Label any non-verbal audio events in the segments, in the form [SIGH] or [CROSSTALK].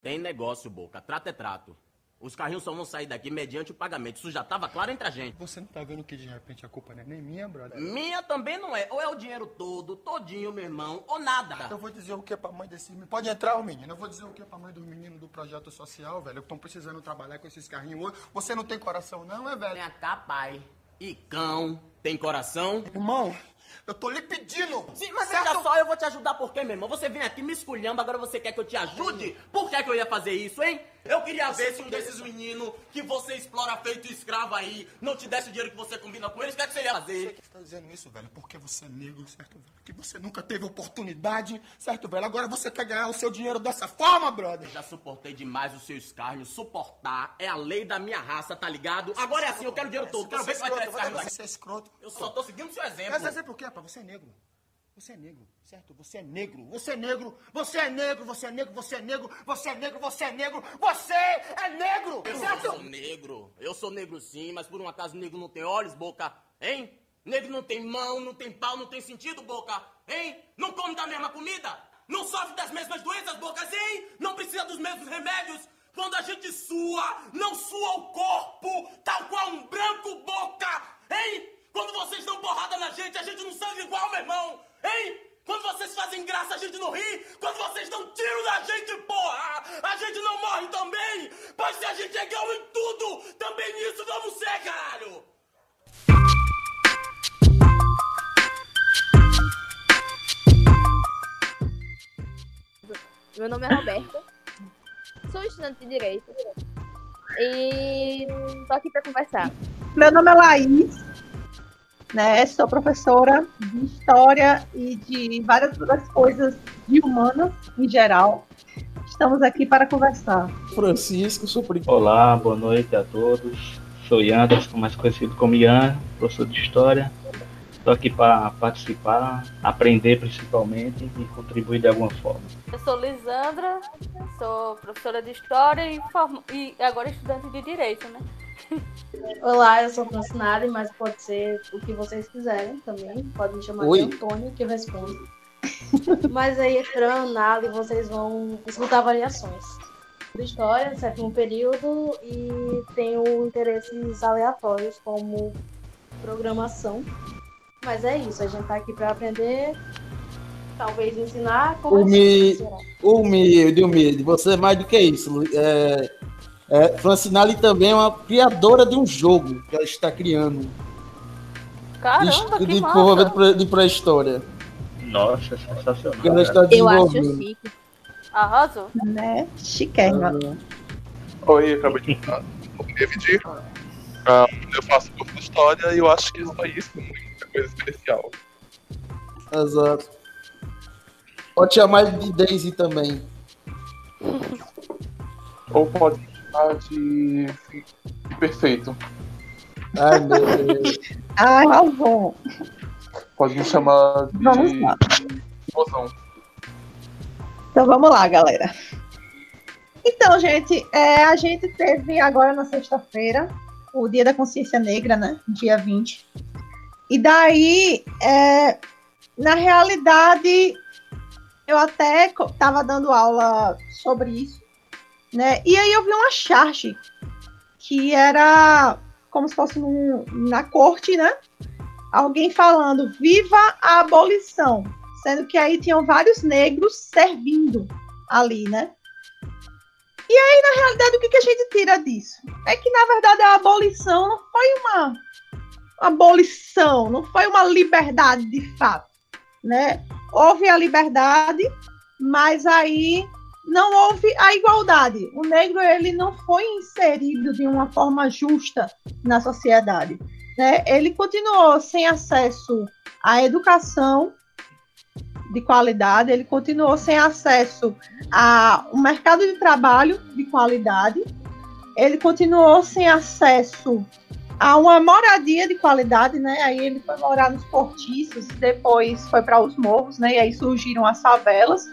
Tem negócio, Boca. Trato é trato. Os carrinhos só vão sair daqui mediante o pagamento. Isso já tava claro entre a gente. Você não tá vendo que de repente a culpa não é nem minha, brother? Minha também não é. Ou é o dinheiro todo, todinho, meu irmão, ou nada. Eu vou dizer o que pra mãe desse menino. Pode entrar, o menino. Eu vou dizer o que pra mãe dos meninos do projeto social, velho. Que estão precisando trabalhar com esses carrinhos hoje. Você não tem coração, não, é, velho? Vem cá, pai. E cão, tem coração? Irmão, eu tô lhe pedindo. Sim, mas certo? veja só, eu vou te ajudar por quê, meu irmão? Você vem aqui me esculhando, agora você quer que eu te ajude? Por que, que eu ia fazer isso, hein? Eu queria ver se um desses meninos que você explora feito escravo aí não te desse o dinheiro que você combina com eles, o que, é que você ia Você fazer? que tá dizendo isso, velho, porque você é negro, certo, velho? Que você nunca teve oportunidade, certo, velho? Agora você quer ganhar o seu dinheiro dessa forma, brother? Já suportei demais o seu escárnio. Suportar é a lei da minha raça, tá ligado? Agora é assim, eu quero o dinheiro todo. Quero ver se vai carro daqui. Você é escroto. Eu só tô seguindo o seu exemplo. Mas exemplo o quê, rapaz? Você é negro. Você é negro, certo? Você é negro, você é negro, você é negro, você é negro, você é negro, você é negro, você é negro, você é negro! Eu certo? sou negro. Eu sou negro sim, mas por um acaso negro não tem olhos, boca? Hein? Negro não tem mão, não tem pau, não tem sentido, boca? Hein? Não come da mesma comida? Não sofre das mesmas doenças, bocas, hein? Não precisa dos mesmos remédios? Quando a gente sua, não sua o corpo, tal qual um branco, boca, hein? Quando vocês dão porrada na gente, a gente não sangue igual, meu irmão, hein? Quando vocês fazem graça, a gente não ri. Quando vocês dão tiro na gente, porra, a gente não morre também. Pois se a gente é igual em tudo, também nisso vamos ser, caralho. Meu nome é Roberta, sou estudante de Direito e tô aqui para conversar. Meu nome é Laís, né? Sou professora de História e de várias outras coisas de humanas em geral. Estamos aqui para conversar. Francisco, sou primo. Olá, boa noite a todos. Sou Ian Anderson, mais conhecido como Ian, professor de História. Estou aqui para participar, aprender principalmente e contribuir de alguma forma. Eu sou Lisandra, sou professora de História e, form- e agora estudante de Direito, né? Olá, eu sou Francinari, mas pode ser o que vocês quiserem também. Pode me chamar Oi. de Antônio, que eu respondo. [LAUGHS] mas aí, entrando aula, vocês vão escutar variações. De história, sétimo período, e tenho interesses aleatórios, como programação. Mas é isso, a gente tá aqui para aprender, talvez ensinar como Humilde, humilde, humilde. Você é mais do que isso. É, é, Francinali também é uma criadora de um jogo que ela está criando. Caramba, de, que de, massa! de pré-história. Nossa, sensacional. Que ela está Eu acho chique. Arrasou. Né? Chiquérrima. Oi, acabei de David. Ah, eu faço curso de história e eu acho que só isso, muita coisa especial. Exato. Pode chamar de Daisy também. Ou pode de, de perfeito. Ai, meu Deus. [LAUGHS] Ai, Alvon. Pode me chamar de Vamos lá. mozão. Então vamos lá, galera. Então, gente, é, a gente teve agora na sexta-feira o Dia da Consciência Negra, né? Dia 20. E daí, é, na realidade, eu até estava dando aula sobre isso, né? E aí eu vi uma charge que era como se fosse num- na corte, né? Alguém falando viva a abolição, sendo que aí tinham vários negros servindo ali, né? E aí, na realidade, o que, que a gente tira disso? É que, na verdade, a abolição não foi uma abolição, não foi uma liberdade de fato, né? Houve a liberdade, mas aí não houve a igualdade. O negro ele não foi inserido de uma forma justa na sociedade, né? Ele continuou sem acesso à educação de qualidade, ele continuou sem acesso a um mercado de trabalho de qualidade, ele continuou sem acesso a uma moradia de qualidade, né? Aí ele foi morar nos cortiços, depois foi para os morros, né? E aí surgiram as favelas.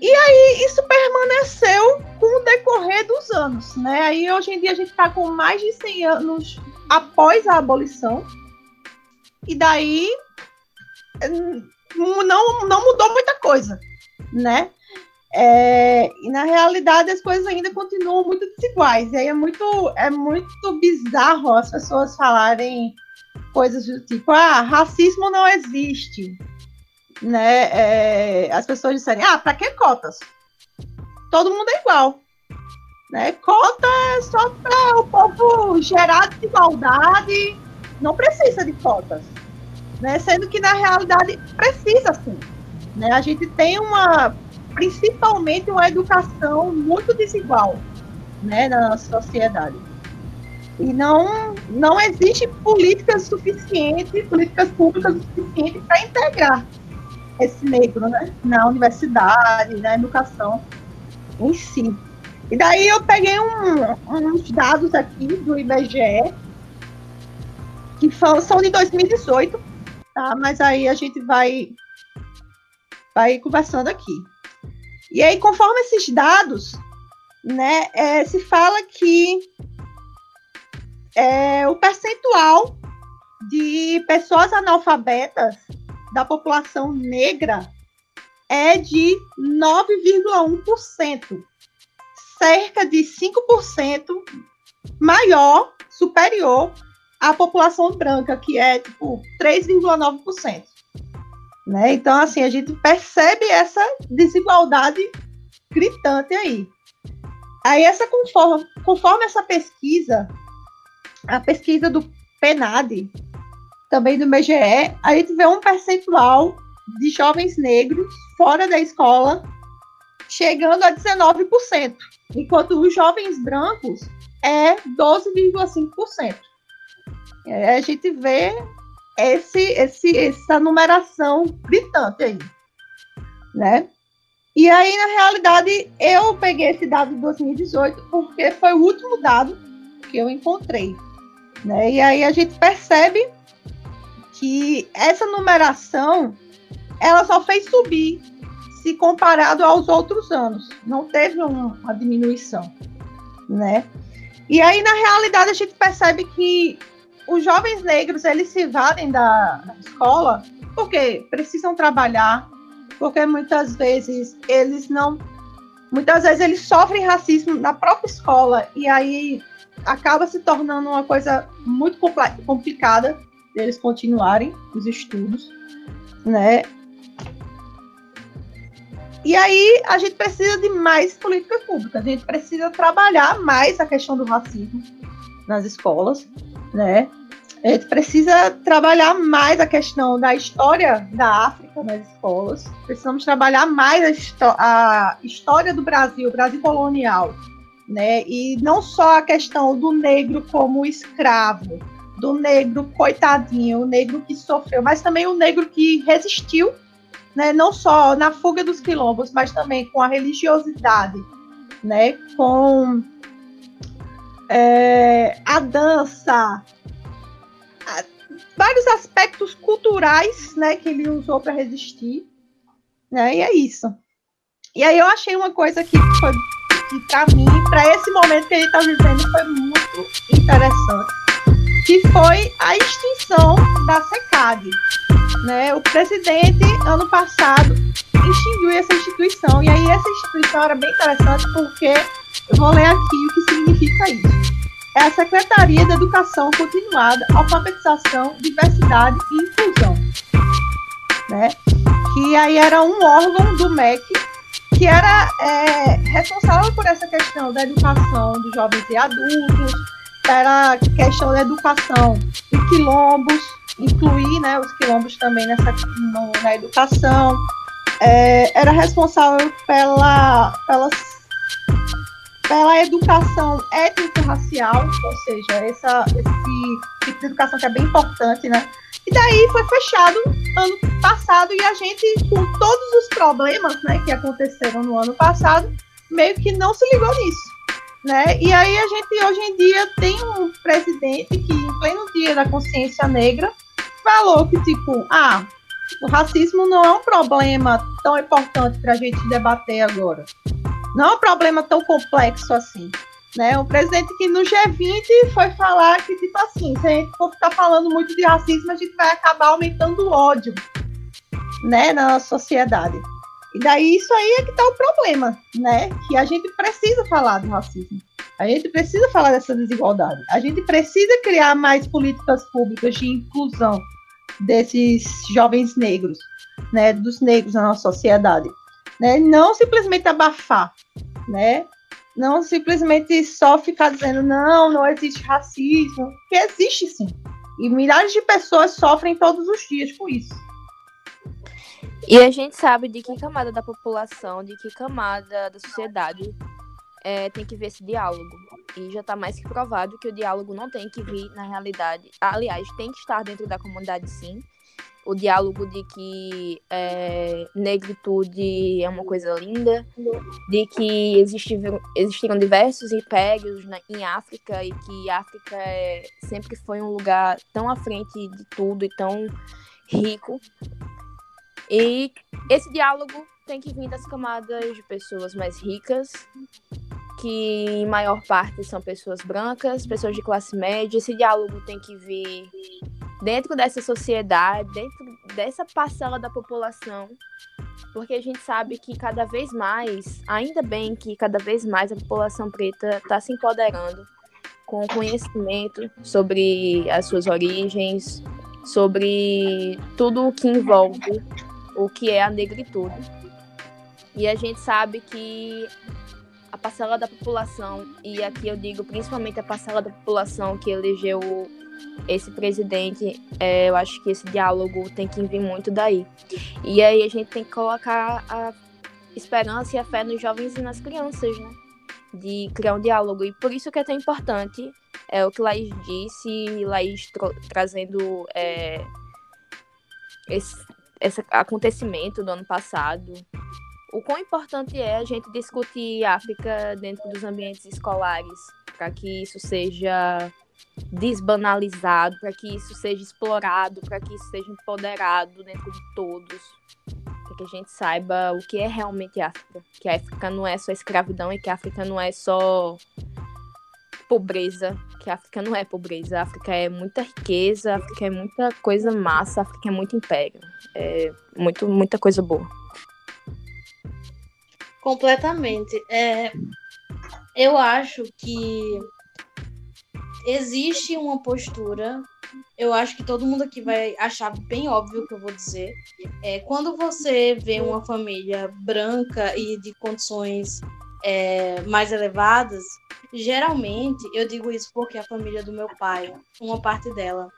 E aí isso permaneceu com o decorrer dos anos, né? Aí hoje em dia a gente está com mais de 100 anos após a abolição. E daí hum, não, não mudou muita coisa, né? É, e na realidade as coisas ainda continuam muito desiguais. E aí é muito, é muito bizarro as pessoas falarem coisas do tipo, ah, racismo não existe. Né? É, as pessoas disserem, ah, para que cotas? Todo mundo é igual. Né? Cota é só para o povo gerar desigualdade, não precisa de cotas. Né? Sendo que na realidade precisa sim. Né? A gente tem uma principalmente uma educação muito desigual né, na nossa sociedade. E não, não existe políticas suficientes, políticas públicas suficientes para integrar esse negro né, na universidade, na educação em si. E daí eu peguei um, uns dados aqui do IBGE, que são de 2018, tá? mas aí a gente vai, vai conversando aqui. E aí, conforme esses dados, né, é, se fala que é, o percentual de pessoas analfabetas da população negra é de 9,1%, cerca de 5% maior, superior à população branca, que é tipo 3,9%. Né? Então, assim, a gente percebe essa desigualdade gritante aí. Aí, essa conforme, conforme essa pesquisa, a pesquisa do PNAD, também do BGE, a gente vê um percentual de jovens negros fora da escola chegando a 19%, enquanto os jovens brancos é 12,5%. É, a gente vê esse, esse, essa numeração gritante aí, né? E aí, na realidade, eu peguei esse dado de 2018 porque foi o último dado que eu encontrei, né? E aí a gente percebe que essa numeração ela só fez subir se comparado aos outros anos, não teve uma diminuição, né? E aí, na realidade, a gente percebe que os jovens negros eles se evadem da escola porque precisam trabalhar, porque muitas vezes eles não, muitas vezes eles sofrem racismo na própria escola e aí acaba se tornando uma coisa muito complicada deles continuarem os estudos, né? E aí a gente precisa de mais políticas públicas, a gente precisa trabalhar mais a questão do racismo nas escolas, né? A gente precisa trabalhar mais a questão da história da África nas escolas. Precisamos trabalhar mais a, a história do Brasil, o Brasil colonial, né? E não só a questão do negro como escravo, do negro coitadinho, o negro que sofreu, mas também o negro que resistiu, né? Não só na fuga dos quilombos, mas também com a religiosidade, né? Com é, a dança, vários aspectos culturais, né, que ele usou para resistir, né? E é isso. E aí eu achei uma coisa que foi para mim, para esse momento que ele está vivendo, foi muito interessante, que foi a extinção da SECAD. Né? O presidente, ano passado, extinguiu essa instituição. E aí essa instituição era bem interessante porque eu vou ler aqui o que significa isso é a Secretaria de Educação Continuada, Alfabetização, Diversidade e Inclusão, né? que aí era um órgão do MEC que era é, responsável por essa questão da educação dos jovens e adultos, era questão da educação de quilombos, incluir né, os quilombos também nessa, no, na educação, é, era responsável pela, pelas pela educação étnico-racial, ou seja, essa, esse tipo de educação que é bem importante, né? E daí foi fechado ano passado e a gente, com todos os problemas né, que aconteceram no ano passado, meio que não se ligou nisso. Né? E aí a gente hoje em dia tem um presidente que, em pleno dia da consciência negra, falou que, tipo, ah, o racismo não é um problema tão importante para a gente debater agora não é um problema tão complexo assim. Né? O presidente que no G20 foi falar que, tipo assim, se a gente for ficar falando muito de racismo, a gente vai acabar aumentando o ódio né, na nossa sociedade. E daí isso aí é que está o problema, né? Que a gente precisa falar do racismo. A gente precisa falar dessa desigualdade. A gente precisa criar mais políticas públicas de inclusão desses jovens negros, né? Dos negros na nossa sociedade, né? Não simplesmente abafar, né? Não simplesmente só ficar dizendo não, não existe racismo, que existe sim. E milhares de pessoas sofrem todos os dias com isso. E a gente sabe de que camada da população, de que camada da sociedade é, tem que ver esse diálogo. E já está mais que provado que o diálogo não tem que vir na realidade. Aliás, tem que estar dentro da comunidade, sim. O diálogo de que é, negritude é uma coisa linda, de que existiram, existiram diversos impérios na, em África e que África é, sempre foi um lugar tão à frente de tudo e tão rico. E esse diálogo tem que vir das camadas de pessoas mais ricas, que em maior parte são pessoas brancas, pessoas de classe média. Esse diálogo tem que vir dentro dessa sociedade, dentro dessa parcela da população, porque a gente sabe que cada vez mais, ainda bem que cada vez mais a população preta está se empoderando com conhecimento sobre as suas origens, sobre tudo o que envolve o que é a negritude. E a gente sabe que a parcela da população, e aqui eu digo principalmente a parcela da população que elegeu esse presidente, é, eu acho que esse diálogo tem que vir muito daí. E aí a gente tem que colocar a esperança e a fé nos jovens e nas crianças, né? De criar um diálogo. E por isso que é tão importante é, o que Laís disse, Laís trazendo é, esse, esse acontecimento do ano passado. O quão importante é a gente discutir África dentro dos ambientes escolares, para que isso seja desbanalizado, para que isso seja explorado, para que isso seja empoderado dentro de todos, para que a gente saiba o que é realmente África, que a África não é só escravidão e que a África não é só pobreza, que a África não é pobreza, a África é muita riqueza, a África é muita coisa massa, a África é muito império, é muito, muita coisa boa. Completamente. É, eu acho que existe uma postura. Eu acho que todo mundo aqui vai achar bem óbvio o que eu vou dizer. É, quando você vê uma família branca e de condições é, mais elevadas, geralmente, eu digo isso porque a família do meu pai, uma parte dela,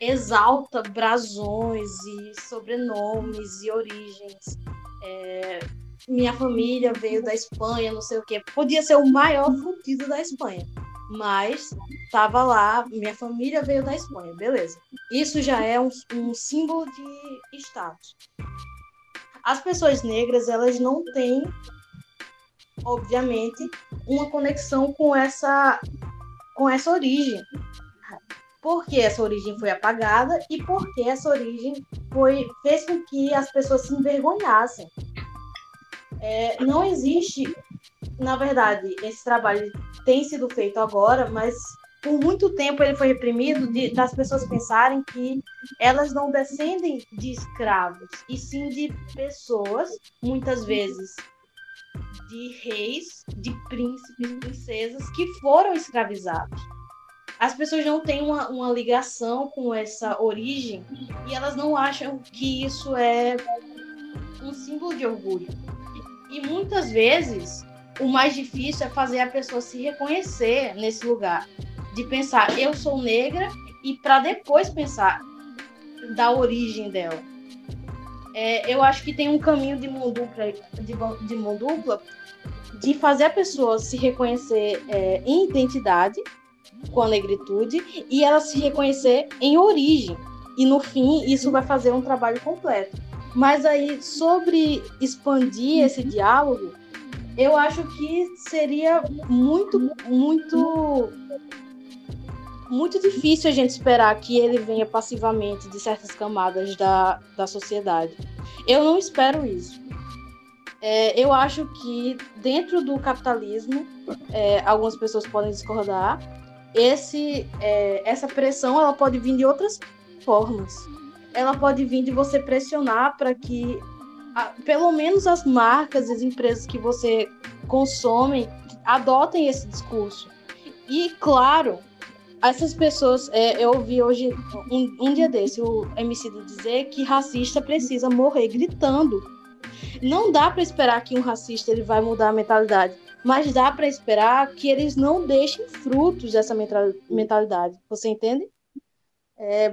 exalta brasões e sobrenomes e origens. É, minha família veio da Espanha, não sei o quê. Podia ser o maior fudido da Espanha. Mas tava lá, minha família veio da Espanha, beleza. Isso já é um, um símbolo de status. As pessoas negras, elas não têm obviamente, uma conexão com essa, com essa origem. Porque essa origem foi apagada e porque essa origem foi, fez com que as pessoas se envergonhassem. É, não existe, na verdade, esse trabalho tem sido feito agora, mas por muito tempo ele foi reprimido de, das pessoas pensarem que elas não descendem de escravos, e sim de pessoas, muitas vezes de reis, de príncipes, princesas que foram escravizados. As pessoas não têm uma, uma ligação com essa origem e elas não acham que isso é um símbolo de orgulho. E muitas vezes o mais difícil é fazer a pessoa se reconhecer nesse lugar, de pensar eu sou negra e para depois pensar da origem dela. É, eu acho que tem um caminho de mão dupla, de, de mão dupla de fazer a pessoa se reconhecer é, em identidade com a negritude e ela se reconhecer em origem. E no fim, isso vai fazer um trabalho completo. Mas aí, sobre expandir esse diálogo, eu acho que seria muito, muito, muito difícil a gente esperar que ele venha passivamente de certas camadas da, da sociedade. Eu não espero isso. É, eu acho que dentro do capitalismo, é, algumas pessoas podem discordar, esse, é, essa pressão ela pode vir de outras formas. Ela pode vir de você pressionar para que a- pelo menos as marcas e as empresas que você consome adotem esse discurso. E, claro, essas pessoas, é, eu ouvi hoje, um, um dia desse, o MC dizer que racista precisa morrer gritando. Não dá para esperar que um racista ele vai mudar a mentalidade, mas dá para esperar que eles não deixem frutos dessa mental- mentalidade. Você entende? É,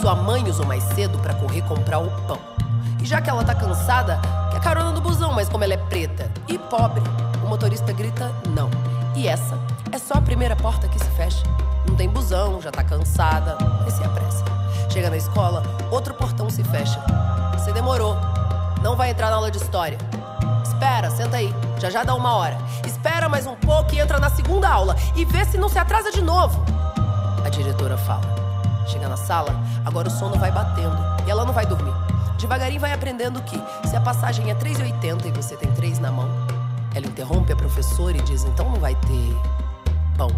Sua mãe usou mais cedo pra correr comprar o pão. E já que ela tá cansada, quer carona no busão, mas como ela é preta e pobre, o motorista grita não. E essa é só a primeira porta que se fecha. Não tem busão, já tá cansada, mas se apressa. Chega na escola, outro portão se fecha. Você demorou. Não vai entrar na aula de história. Espera, senta aí. Já já dá uma hora. Espera mais um pouco e entra na segunda aula. E vê se não se atrasa de novo. A diretora fala. Chega na sala, agora o sono vai batendo. E ela não vai dormir. Devagarinho vai aprendendo que se a passagem é 3,80 e você tem 3 na mão, ela interrompe a professora e diz: então não vai ter pão.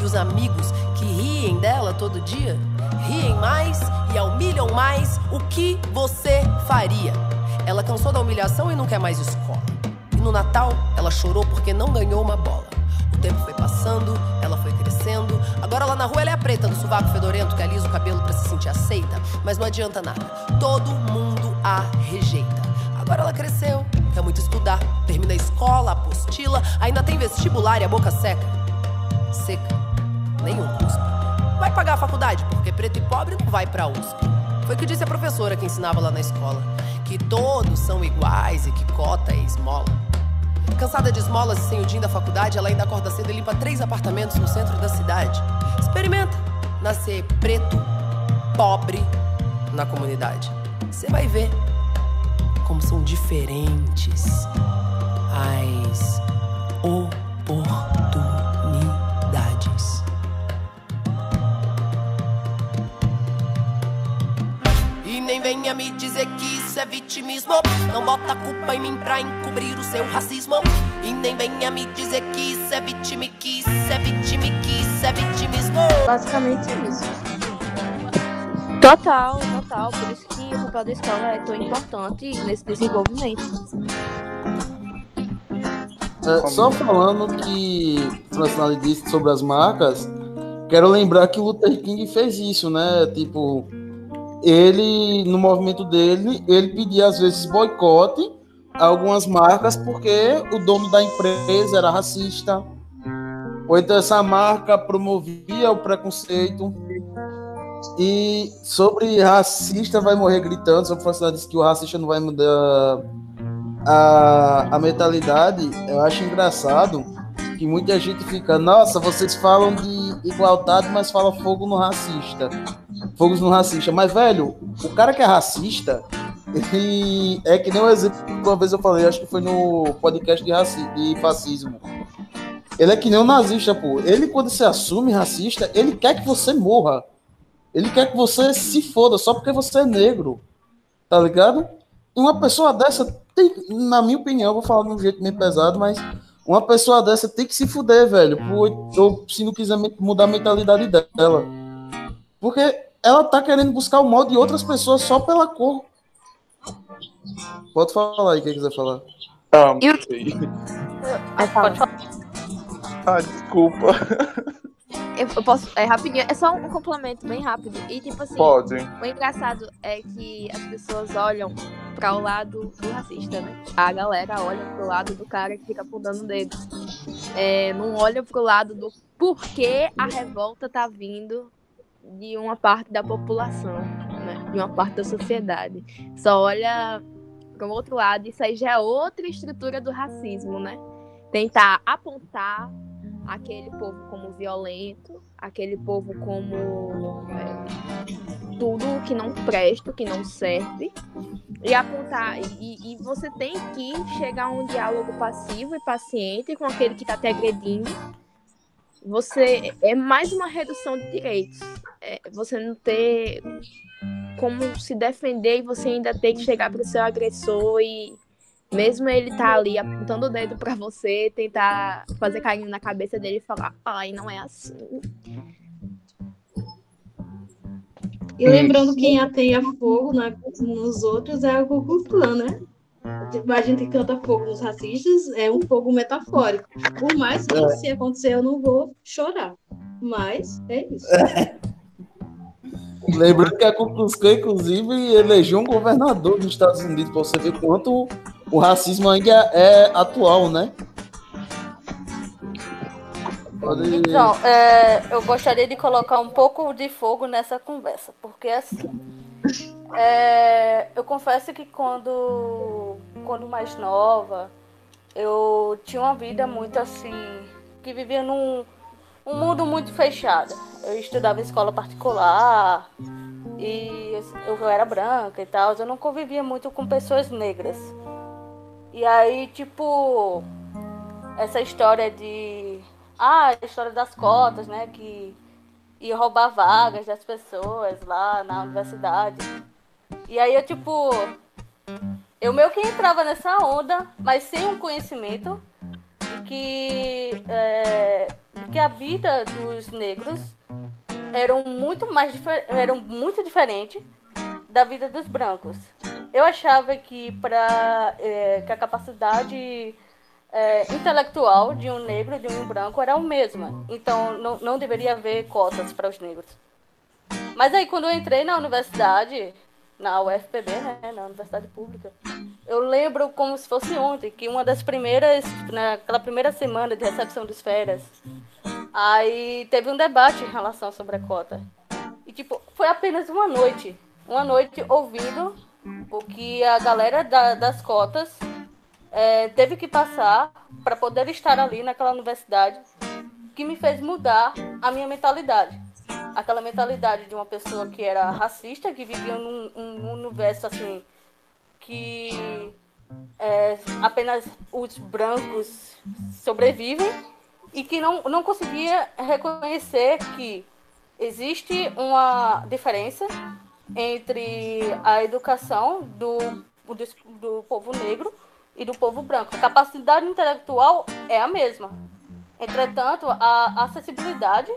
E os amigos que riem dela todo dia, riem mais e a humilham mais. O que você faria? Ela cansou da humilhação e não quer mais escola. E no Natal, ela chorou porque não ganhou uma bola. O tempo foi passando, ela foi crescendo. Agora lá na rua ela é a preta do sovaco fedorento que alisa o cabelo pra se sentir aceita. Mas não adianta nada. Todo mundo a rejeita. Agora ela cresceu, quer muito estudar. Termina a escola, apostila, ainda tem vestibular e a boca seca. Seca. Nenhum cuspe. Vai pagar a faculdade, porque preto e pobre não vai pra USP. Foi o que disse a professora que ensinava lá na escola. Que todos são iguais e que cota é esmola. Cansada de esmolas e sem o din da faculdade, ela ainda acorda cedo e limpa três apartamentos no centro da cidade. Experimenta nascer preto, pobre na comunidade. Você vai ver como são diferentes as oportunidades. É vitimismo. Não bota a culpa em mim pra encobrir o seu racismo. E nem venha me dizer que isso é vitime, que isso é vitime, que isso é vitimismo. basicamente isso. Total, total. Por isso que o papel da escola é tão importante nesse desenvolvimento. É, só falando que o Francinali disse sobre as marcas, quero lembrar que o Luther King fez isso, né? Tipo, ele, no movimento dele, ele pedia às vezes boicote a algumas marcas porque o dono da empresa era racista. Ou então essa marca promovia o preconceito. E sobre racista vai morrer gritando, sobre o Francinali disse que o racista não vai mudar a, a mentalidade, eu acho engraçado que muita gente fica, nossa, vocês falam de igualdade, mas fala fogo no racista. Fogos no racista. Mas, velho, o cara que é racista, ele é que nem um exemplo que uma vez eu falei, acho que foi no podcast de, raci de fascismo. Ele é que nem um nazista, pô. Ele, quando se assume racista, ele quer que você morra. Ele quer que você se foda só porque você é negro. Tá ligado? E uma pessoa dessa tem, na minha opinião, vou falar de um jeito meio pesado, mas uma pessoa dessa tem que se fuder, velho. Por, ou se não quiser mudar a mentalidade dela. Porque ela tá querendo buscar o mal de outras pessoas só pela cor. Pode falar aí, quem quiser falar. Ah, E sei. Aí fala. Pode falar. Ah, desculpa. Eu, eu posso. É rapidinho, é só um complemento bem rápido. E tipo assim, Pode. o engraçado é que as pessoas olham para o lado do racista, né? A galera olha pro lado do cara que fica apontando o dedo. É, não olha pro lado do porquê a revolta tá vindo de uma parte da população, né? De uma parte da sociedade. Só olha para o outro lado, isso aí já é outra estrutura do racismo, né? Tentar apontar aquele povo como violento, aquele povo como é, tudo que não presta, que não serve, e apontar. E, e, você tem que chegar a um diálogo passivo e paciente com aquele que está te agredindo. Você é mais uma redução de direitos. É, você não ter como se defender e você ainda tem que chegar para o seu agressor e mesmo ele tá ali apontando o dedo para você, tentar fazer carinho na cabeça dele e falar, ai, não é assim. E lembrando que quem ateia fogo na, nos outros é o Ku Klux né? A gente canta fogo nos racistas, é um fogo metafórico. Por mais que é. se acontecer eu não vou chorar. Mas é isso. Lembrando que a Klan, inclusive, elegeu um governador dos Estados Unidos, para você ver quanto o racismo ainda é atual, né? Pode... Então, é, eu gostaria de colocar um pouco de fogo nessa conversa, porque assim, é, eu confesso que quando, quando mais nova, eu tinha uma vida muito assim, que vivia num um mundo muito fechado. Eu estudava em escola particular e eu era branca e tal, eu não convivia muito com pessoas negras. E aí, tipo, essa história de. Ah, a história das cotas, né? Que ia roubar vagas das pessoas lá na universidade. E aí eu, tipo. Eu meio que entrava nessa onda, mas sem um conhecimento de que. É, que a vida dos negros eram muito mais eram muito diferente da vida dos brancos. Eu achava que para é, que a capacidade é, intelectual de um negro e de um branco era a mesma. Então não, não deveria haver cotas para os negros. Mas aí quando eu entrei na universidade, na UFPB, né, na Universidade Pública, eu lembro como se fosse ontem, que uma das primeiras, naquela primeira semana de recepção das férias, Aí teve um debate em relação sobre a cota. E, tipo, foi apenas uma noite. Uma noite ouvindo o que a galera da, das cotas é, teve que passar para poder estar ali naquela universidade, que me fez mudar a minha mentalidade. Aquela mentalidade de uma pessoa que era racista, que vivia num um universo assim, que é, apenas os brancos sobrevivem e que não, não conseguia reconhecer que existe uma diferença entre a educação do, do, do povo negro e do povo branco. A capacidade intelectual é a mesma. Entretanto, a acessibilidade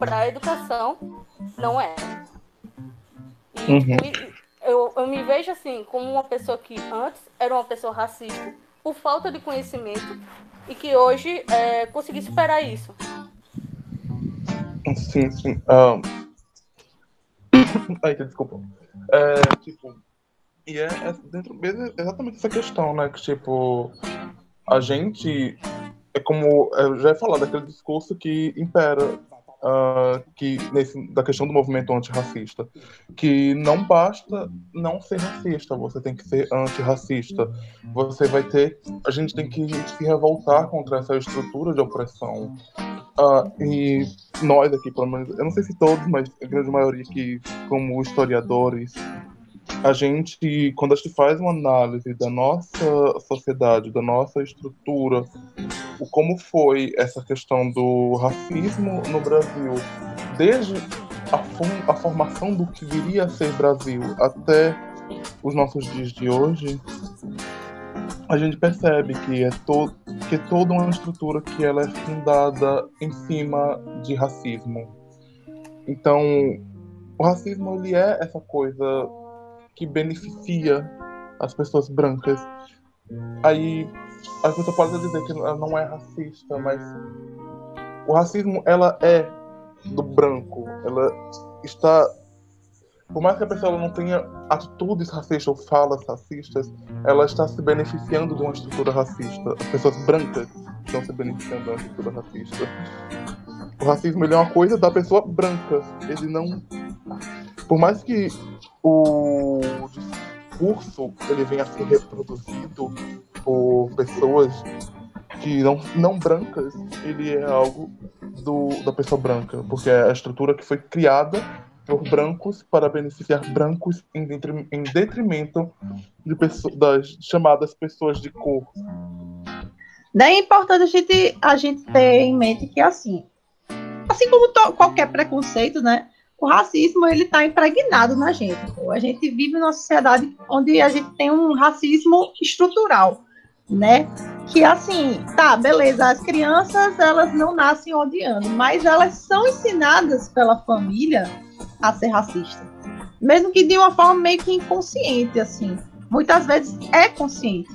para a educação não é. E, uhum. eu, eu me vejo assim como uma pessoa que antes era uma pessoa racista por falta de conhecimento e que hoje é, consegui superar isso. Sim, sim. Um... [COUGHS] Ai, desculpa. É, tipo, e é, é dentro exatamente essa questão, né? Que, tipo, a gente é como eu já ia falar daquele discurso que impera uh, que nesse, da questão do movimento antirracista, que não basta não ser racista, você tem que ser antirracista. Você vai ter, a gente tem que se revoltar contra essa estrutura de opressão. Uh, e nós aqui, pelo menos, eu não sei se todos, mas a grande maioria aqui, como historiadores, a gente, quando a gente faz uma análise da nossa sociedade, da nossa estrutura, o como foi essa questão do racismo no Brasil, desde a, a formação do que viria a ser Brasil até os nossos dias de hoje, a gente percebe que é, to que é toda uma estrutura que ela é fundada em cima de racismo. Então, o racismo ele é essa coisa que beneficia as pessoas brancas. Aí as pessoas podem dizer que ela não é racista, mas o racismo ela é do branco, ela está por mais que a pessoa não tenha atitudes racistas ou falas racistas, ela está se beneficiando de uma estrutura racista. As pessoas brancas estão se beneficiando de uma estrutura racista. O racismo é uma coisa da pessoa branca. Ele não. Por mais que o discurso ele venha a ser reproduzido por pessoas que não, não brancas, ele é algo do, da pessoa branca, porque é a estrutura que foi criada por brancos para beneficiar brancos em, em detrimento de pessoas, das chamadas pessoas de cor. Daí é importante a gente, a gente ter em mente que, assim, assim como qualquer preconceito, né? O racismo, ele está impregnado na gente. Pô. A gente vive numa sociedade onde a gente tem um racismo estrutural, né? Que, assim, tá, beleza, as crianças, elas não nascem odiando, mas elas são ensinadas pela família a ser racista. Mesmo que de uma forma meio que inconsciente, assim. Muitas vezes é consciente.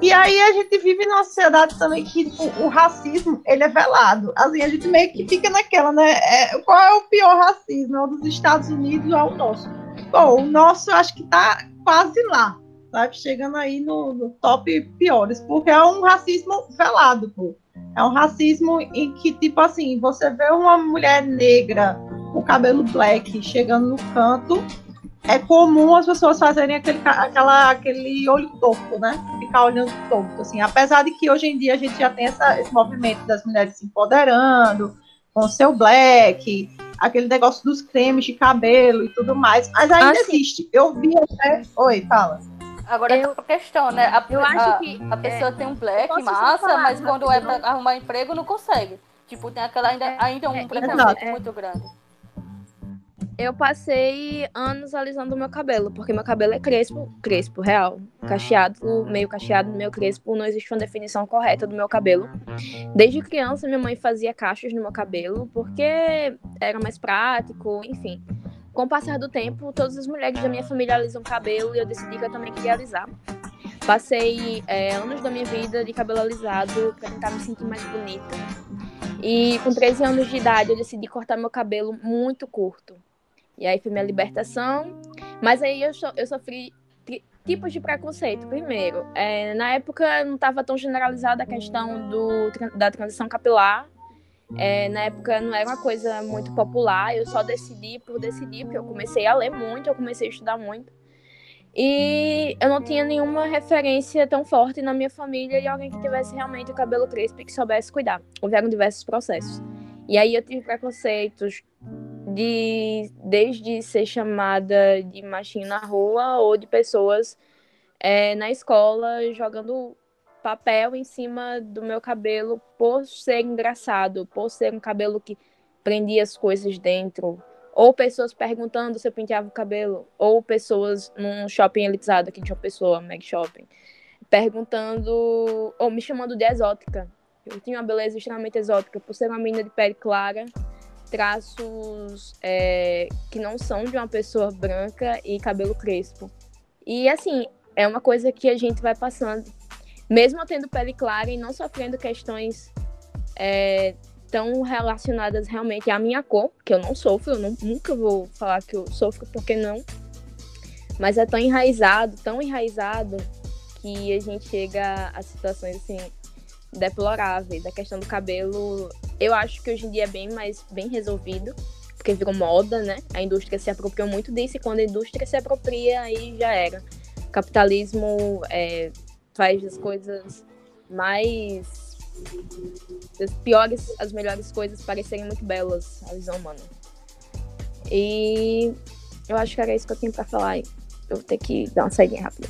E aí a gente vive numa sociedade também que tipo, o racismo, ele é velado. Assim, a gente meio que fica naquela, né? É, qual é o pior racismo? É o dos Estados Unidos ou é o nosso? Bom, o nosso acho que tá quase lá, sabe? Chegando aí no, no top piores, porque é um racismo velado, pô. É um racismo em que, tipo assim, você vê uma mulher negra com cabelo black chegando no canto, é comum as pessoas fazerem aquele, aquela, aquele olho torto, né? Ficar olhando torto, assim. Apesar de que hoje em dia a gente já tem essa, esse movimento das mulheres se empoderando, com o seu black, aquele negócio dos cremes de cabelo e tudo mais, mas ainda ah, existe. Eu vi até... Oi, fala. Agora eu, tem questão, né? A, eu acho a, que a pessoa é, tem um black massa, mas quando é pra arrumar emprego não consegue. Tipo, tem aquela ainda, ainda um é, preconceito é, muito grande. Eu passei anos alisando meu cabelo, porque meu cabelo é crespo, crespo, real. Cacheado, meio cacheado, meio crespo, não existe uma definição correta do meu cabelo. Desde criança, minha mãe fazia cachos no meu cabelo, porque era mais prático, enfim. Com o passar do tempo, todas as mulheres da minha família alisam cabelo e eu decidi que eu também queria alisar. Passei é, anos da minha vida de cabelo alisado para tentar me sentir mais bonita. E com 13 anos de idade, eu decidi cortar meu cabelo muito curto e aí foi minha libertação. Mas aí eu, so, eu sofri tipos de preconceito. Primeiro, é, na época não estava tão generalizada a questão do, da transição capilar. É, na época não era uma coisa muito popular. Eu só decidi por decidir, porque eu comecei a ler muito, eu comecei a estudar muito. E eu não tinha nenhuma referência tão forte na minha família de alguém que tivesse realmente o cabelo crespo e que soubesse cuidar. Houveram diversos processos. E aí eu tive preconceitos de desde ser chamada de machinho na rua ou de pessoas é, na escola jogando papel em cima do meu cabelo por ser engraçado, por ser um cabelo que prendia as coisas dentro, ou pessoas perguntando se eu penteava o cabelo, ou pessoas num shopping elitizado aqui de uma pessoa, Mag Shopping, perguntando, ou me chamando de exótica. Eu tinha uma beleza extremamente exótica por ser uma menina de pele clara traços é, que não são de uma pessoa branca e cabelo crespo. E assim, é uma coisa que a gente vai passando. Mesmo tendo pele clara e não sofrendo questões é, tão relacionadas realmente à minha cor, que eu não sofro, eu não, nunca vou falar que eu sofro, porque não. Mas é tão enraizado, tão enraizado, que a gente chega a situações assim deploráveis. A questão do cabelo eu acho que hoje em dia é bem mais bem resolvido, porque virou moda, né? A indústria se apropriou muito disso e quando a indústria se apropria, aí já era. O capitalismo é, faz as coisas mais. as piores, as melhores coisas parecerem muito belas à visão humana. E eu acho que era isso que eu tinha pra falar. Eu vou ter que dar uma saída rápida.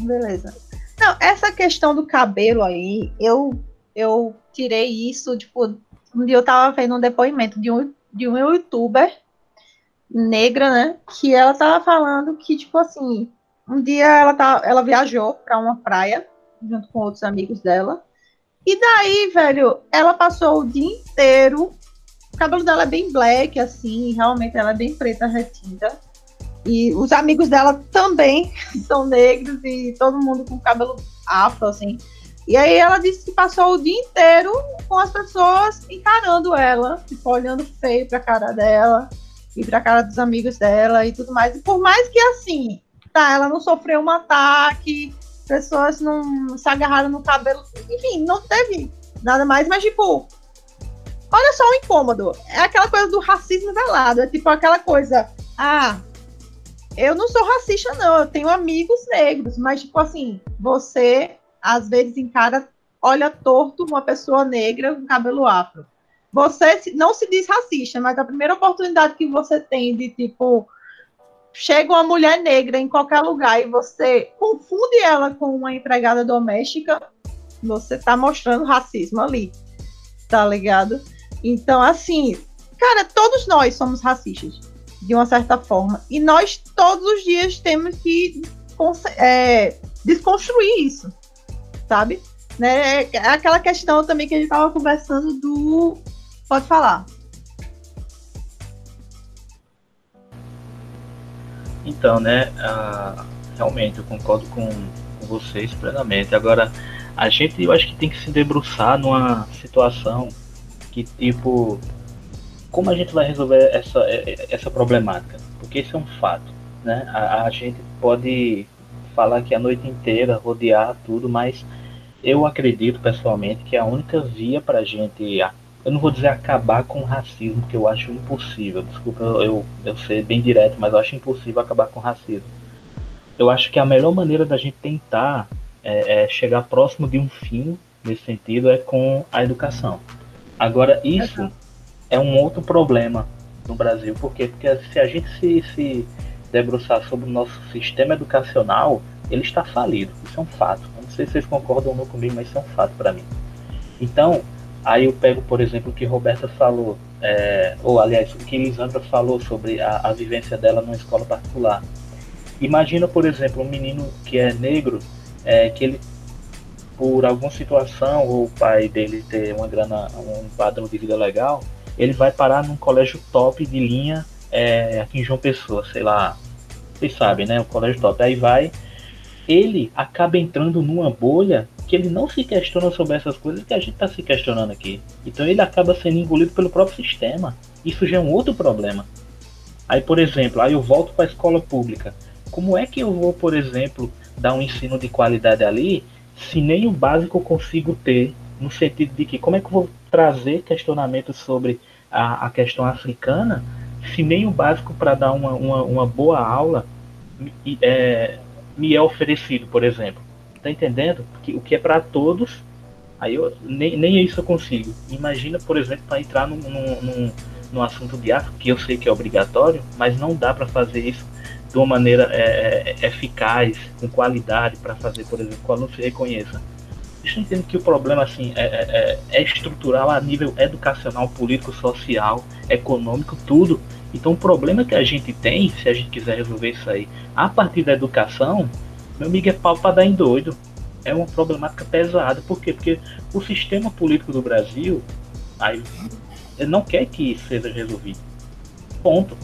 Beleza. Não, essa questão do cabelo aí, eu eu tirei isso, tipo, um dia eu tava vendo um depoimento de um, de um youtuber negra, né? Que ela tava falando que, tipo assim, um dia ela, tá, ela viajou para uma praia junto com outros amigos dela. E daí, velho, ela passou o dia inteiro. O cabelo dela é bem black, assim, realmente ela é bem preta, retinta. E os amigos dela também [LAUGHS] são negros e todo mundo com cabelo afro, assim. E aí ela disse que passou o dia inteiro com as pessoas encarando ela, tipo, olhando feio pra cara dela. ir pra cara dos amigos dela e tudo mais. E por mais que assim, tá, ela não sofreu um ataque, pessoas não se agarraram no cabelo, enfim, não teve nada mais, mas tipo, olha só o incômodo. É aquela coisa do racismo velado, é tipo aquela coisa, ah, eu não sou racista, não, eu tenho amigos negros, mas tipo assim, você às vezes encara, olha torto uma pessoa negra com cabelo afro. Você não se diz racista, mas a primeira oportunidade que você tem de tipo chega uma mulher negra em qualquer lugar e você confunde ela com uma empregada doméstica, você tá mostrando racismo ali. Tá ligado? Então, assim, cara, todos nós somos racistas, de uma certa forma. E nós, todos os dias, temos que é, desconstruir isso, sabe? Né? É aquela questão também que a gente tava conversando do. Pode falar. Então, né, realmente eu concordo com, com, vocês plenamente. Agora, a gente, eu acho que tem que se debruçar numa situação que, tipo, como a gente vai resolver essa, essa problemática? Porque isso é um fato, né? A, a gente pode falar aqui a noite inteira, rodear tudo, mas eu acredito pessoalmente que a única via para a gente eu não vou dizer acabar com o racismo, que eu acho impossível. Desculpa eu, eu ser bem direto, mas eu acho impossível acabar com o racismo. Eu acho que a melhor maneira da gente tentar é, é chegar próximo de um fim nesse sentido é com a educação. Agora, isso é um outro problema no Brasil. Por quê? Porque se a gente se, se debruçar sobre o nosso sistema educacional, ele está falido. Isso é um fato. Não sei se vocês concordam ou não comigo, mas isso é um fato para mim. Então, Aí eu pego, por exemplo, o que Roberta falou, é, ou aliás, o que Lisandra falou sobre a, a vivência dela numa escola particular. Imagina, por exemplo, um menino que é negro, é, que ele, por alguma situação, ou o pai dele ter uma grana, um padrão de vida legal, ele vai parar num colégio top de linha é, aqui em João Pessoa, sei lá, vocês sabem, né? O colégio top. Aí vai, ele acaba entrando numa bolha que ele não se questiona sobre essas coisas que a gente está se questionando aqui. Então ele acaba sendo engolido pelo próprio sistema. Isso já é um outro problema. Aí, por exemplo, aí eu volto para a escola pública. Como é que eu vou, por exemplo, dar um ensino de qualidade ali, se nem o básico eu consigo ter, no sentido de que como é que eu vou trazer questionamentos sobre a, a questão africana, se nem o básico para dar uma, uma, uma, boa aula é, me é oferecido, por exemplo. Tá entendendo? Porque o que é para todos, aí eu nem, nem isso eu consigo. Imagina, por exemplo, para entrar num, num, num, assunto de África, que eu sei que é obrigatório, mas não dá para fazer isso de uma maneira é, é, eficaz, com qualidade, para fazer, por exemplo, que o aluno se reconheça. Estão entendendo que o problema assim, é, é, é, é estrutural a nível educacional, político, social, econômico, tudo. Então o problema que a gente tem, se a gente quiser resolver isso aí, a partir da educação, meu amigo, é pau para dar em doido. É uma problemática pesada. Por quê? Porque o sistema político do Brasil aí, não quer que isso seja resolvido. Ponto.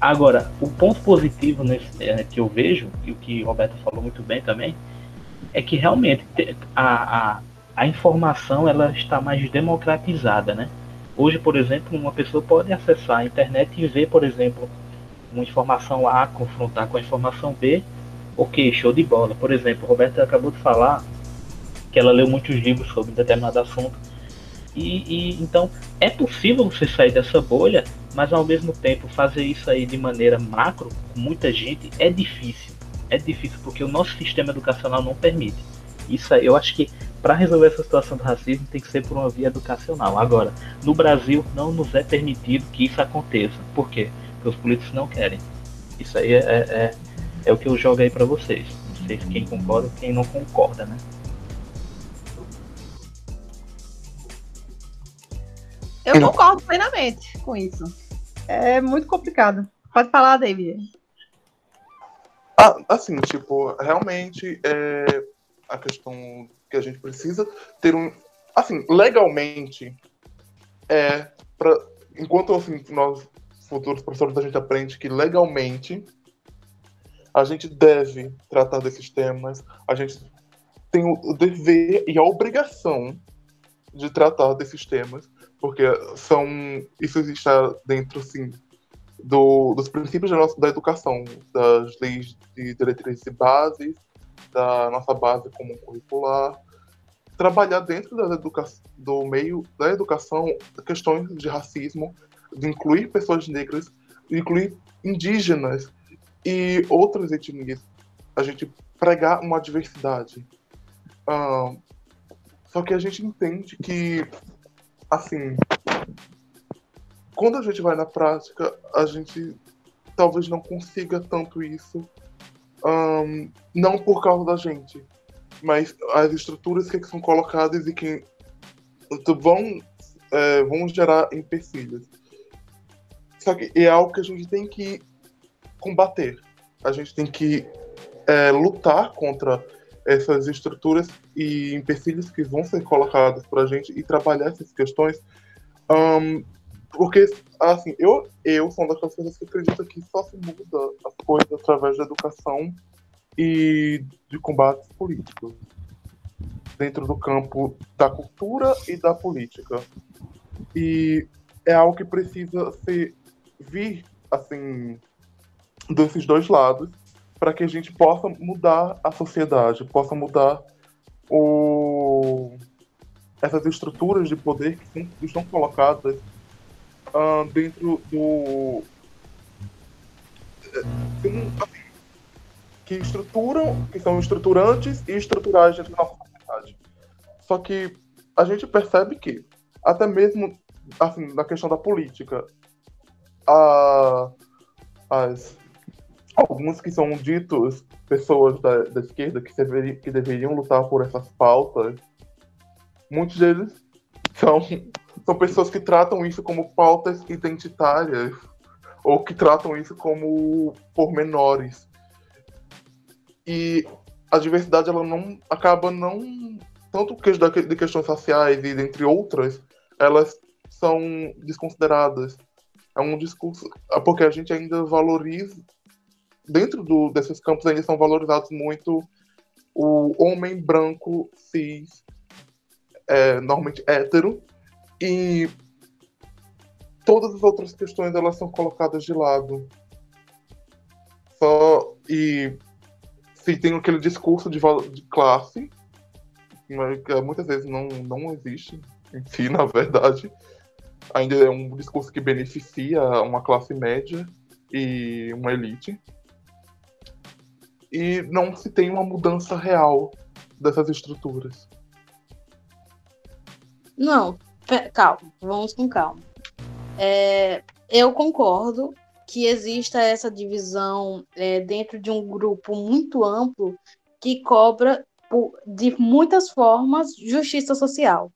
Agora, o ponto positivo nesse, é, que eu vejo, e o que o Roberto falou muito bem também, é que realmente a, a, a informação ela está mais democratizada, né? Hoje, por exemplo, uma pessoa pode acessar a internet e ver, por exemplo, uma informação A confrontar com a informação B Ok, show de bola. Por exemplo, Roberta acabou de falar que ela leu muitos livros sobre determinado assunto. E, e, então é possível você sair dessa bolha, mas ao mesmo tempo fazer isso aí de maneira macro, com muita gente, é difícil. É difícil porque o nosso sistema educacional não permite. Isso aí, eu acho que para resolver essa situação do racismo tem que ser por uma via educacional. Agora, no Brasil não nos é permitido que isso aconteça. Por quê? Porque os políticos não querem. Isso aí é, é, é o que eu jogo aí para vocês. Não sei quem concorda quem não concorda, né? Eu concordo plenamente com isso. É muito complicado. Pode falar, David. Ah, assim, tipo, realmente é a questão que a gente precisa ter um. Assim, legalmente, é. Pra, enquanto assim, nós, futuros professores, a gente aprende que legalmente a gente deve tratar desses temas, a gente tem o dever e a obrigação de tratar desses temas, porque são isso está dentro assim do, dos princípios da, nossa, da educação, das leis de diretrizes e bases, da nossa base comum curricular, trabalhar dentro da educa do meio da educação questões de racismo, de incluir pessoas negras, incluir indígenas e outras etnias. A gente pregar uma diversidade. Só que a gente entende que, assim, quando a gente vai na prática, a gente talvez não consiga tanto isso, um, não por causa da gente, mas as estruturas que são colocadas e que vão, é, vão gerar empecilhos. Só que é algo que a gente tem que combater. A gente tem que é, lutar contra essas estruturas e empecilhos que vão ser colocados para a gente e trabalhar essas questões um, porque, assim, eu, eu sou uma das pessoas que acredita que só se muda as coisas através da educação e de combates políticos. Dentro do campo da cultura e da política. E é algo que precisa ser vir, assim, desses dois lados, para que a gente possa mudar a sociedade, possa mudar o... essas estruturas de poder que estão colocadas uh, dentro do. Assim, que estruturam, que são estruturantes e estruturais dentro da nossa sociedade. Só que a gente percebe que, até mesmo assim, na questão da política, a, as, alguns que são ditos pessoas da, da esquerda que, deveri, que deveriam lutar por essas pautas, muitos deles são são pessoas que tratam isso como pautas identitárias ou que tratam isso como pormenores. E a diversidade ela não acaba não tanto que de questões raciais e dentre outras, elas são desconsideradas. É um discurso porque a gente ainda valoriza dentro do, desses campos ainda são valorizados muito o homem branco cis é, normalmente hétero e todas as outras questões elas são colocadas de lado. Só e se tem aquele discurso de, de classe, que muitas vezes não, não existe em si, [LAUGHS] na verdade. Ainda é um discurso que beneficia uma classe média e uma elite. E não se tem uma mudança real dessas estruturas. Não, calma, vamos com calma. É, eu concordo que exista essa divisão é, dentro de um grupo muito amplo que cobra por, de muitas formas justiça social.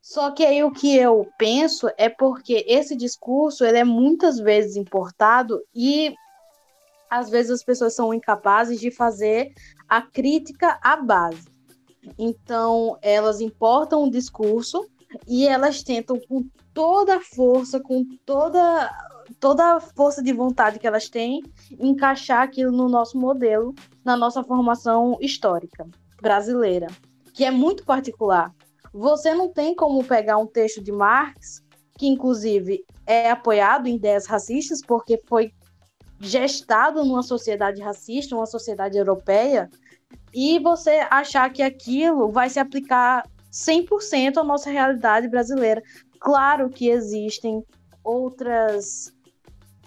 Só que aí o que eu penso é porque esse discurso ele é muitas vezes importado e às vezes as pessoas são incapazes de fazer a crítica à base. Então, elas importam o discurso e elas tentam com toda a força, com toda toda a força de vontade que elas têm, encaixar aquilo no nosso modelo, na nossa formação histórica brasileira, que é muito particular. Você não tem como pegar um texto de Marx, que inclusive é apoiado em ideias racistas, porque foi gestado numa sociedade racista, uma sociedade europeia, e você achar que aquilo vai se aplicar 100% a nossa realidade brasileira. Claro que existem outras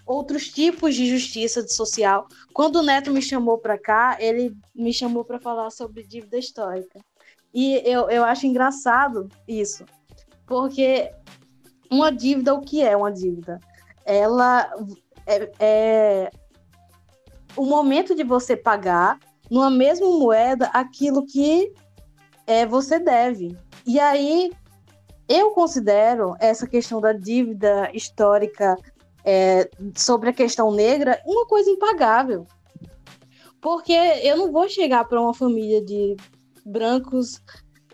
outros tipos de justiça social. Quando o Neto me chamou para cá, ele me chamou para falar sobre dívida histórica. E eu, eu acho engraçado isso, porque uma dívida, o que é uma dívida? Ela é, é o momento de você pagar numa mesma moeda aquilo que é, você deve. E aí, eu considero essa questão da dívida histórica é, sobre a questão negra uma coisa impagável. Porque eu não vou chegar para uma família de brancos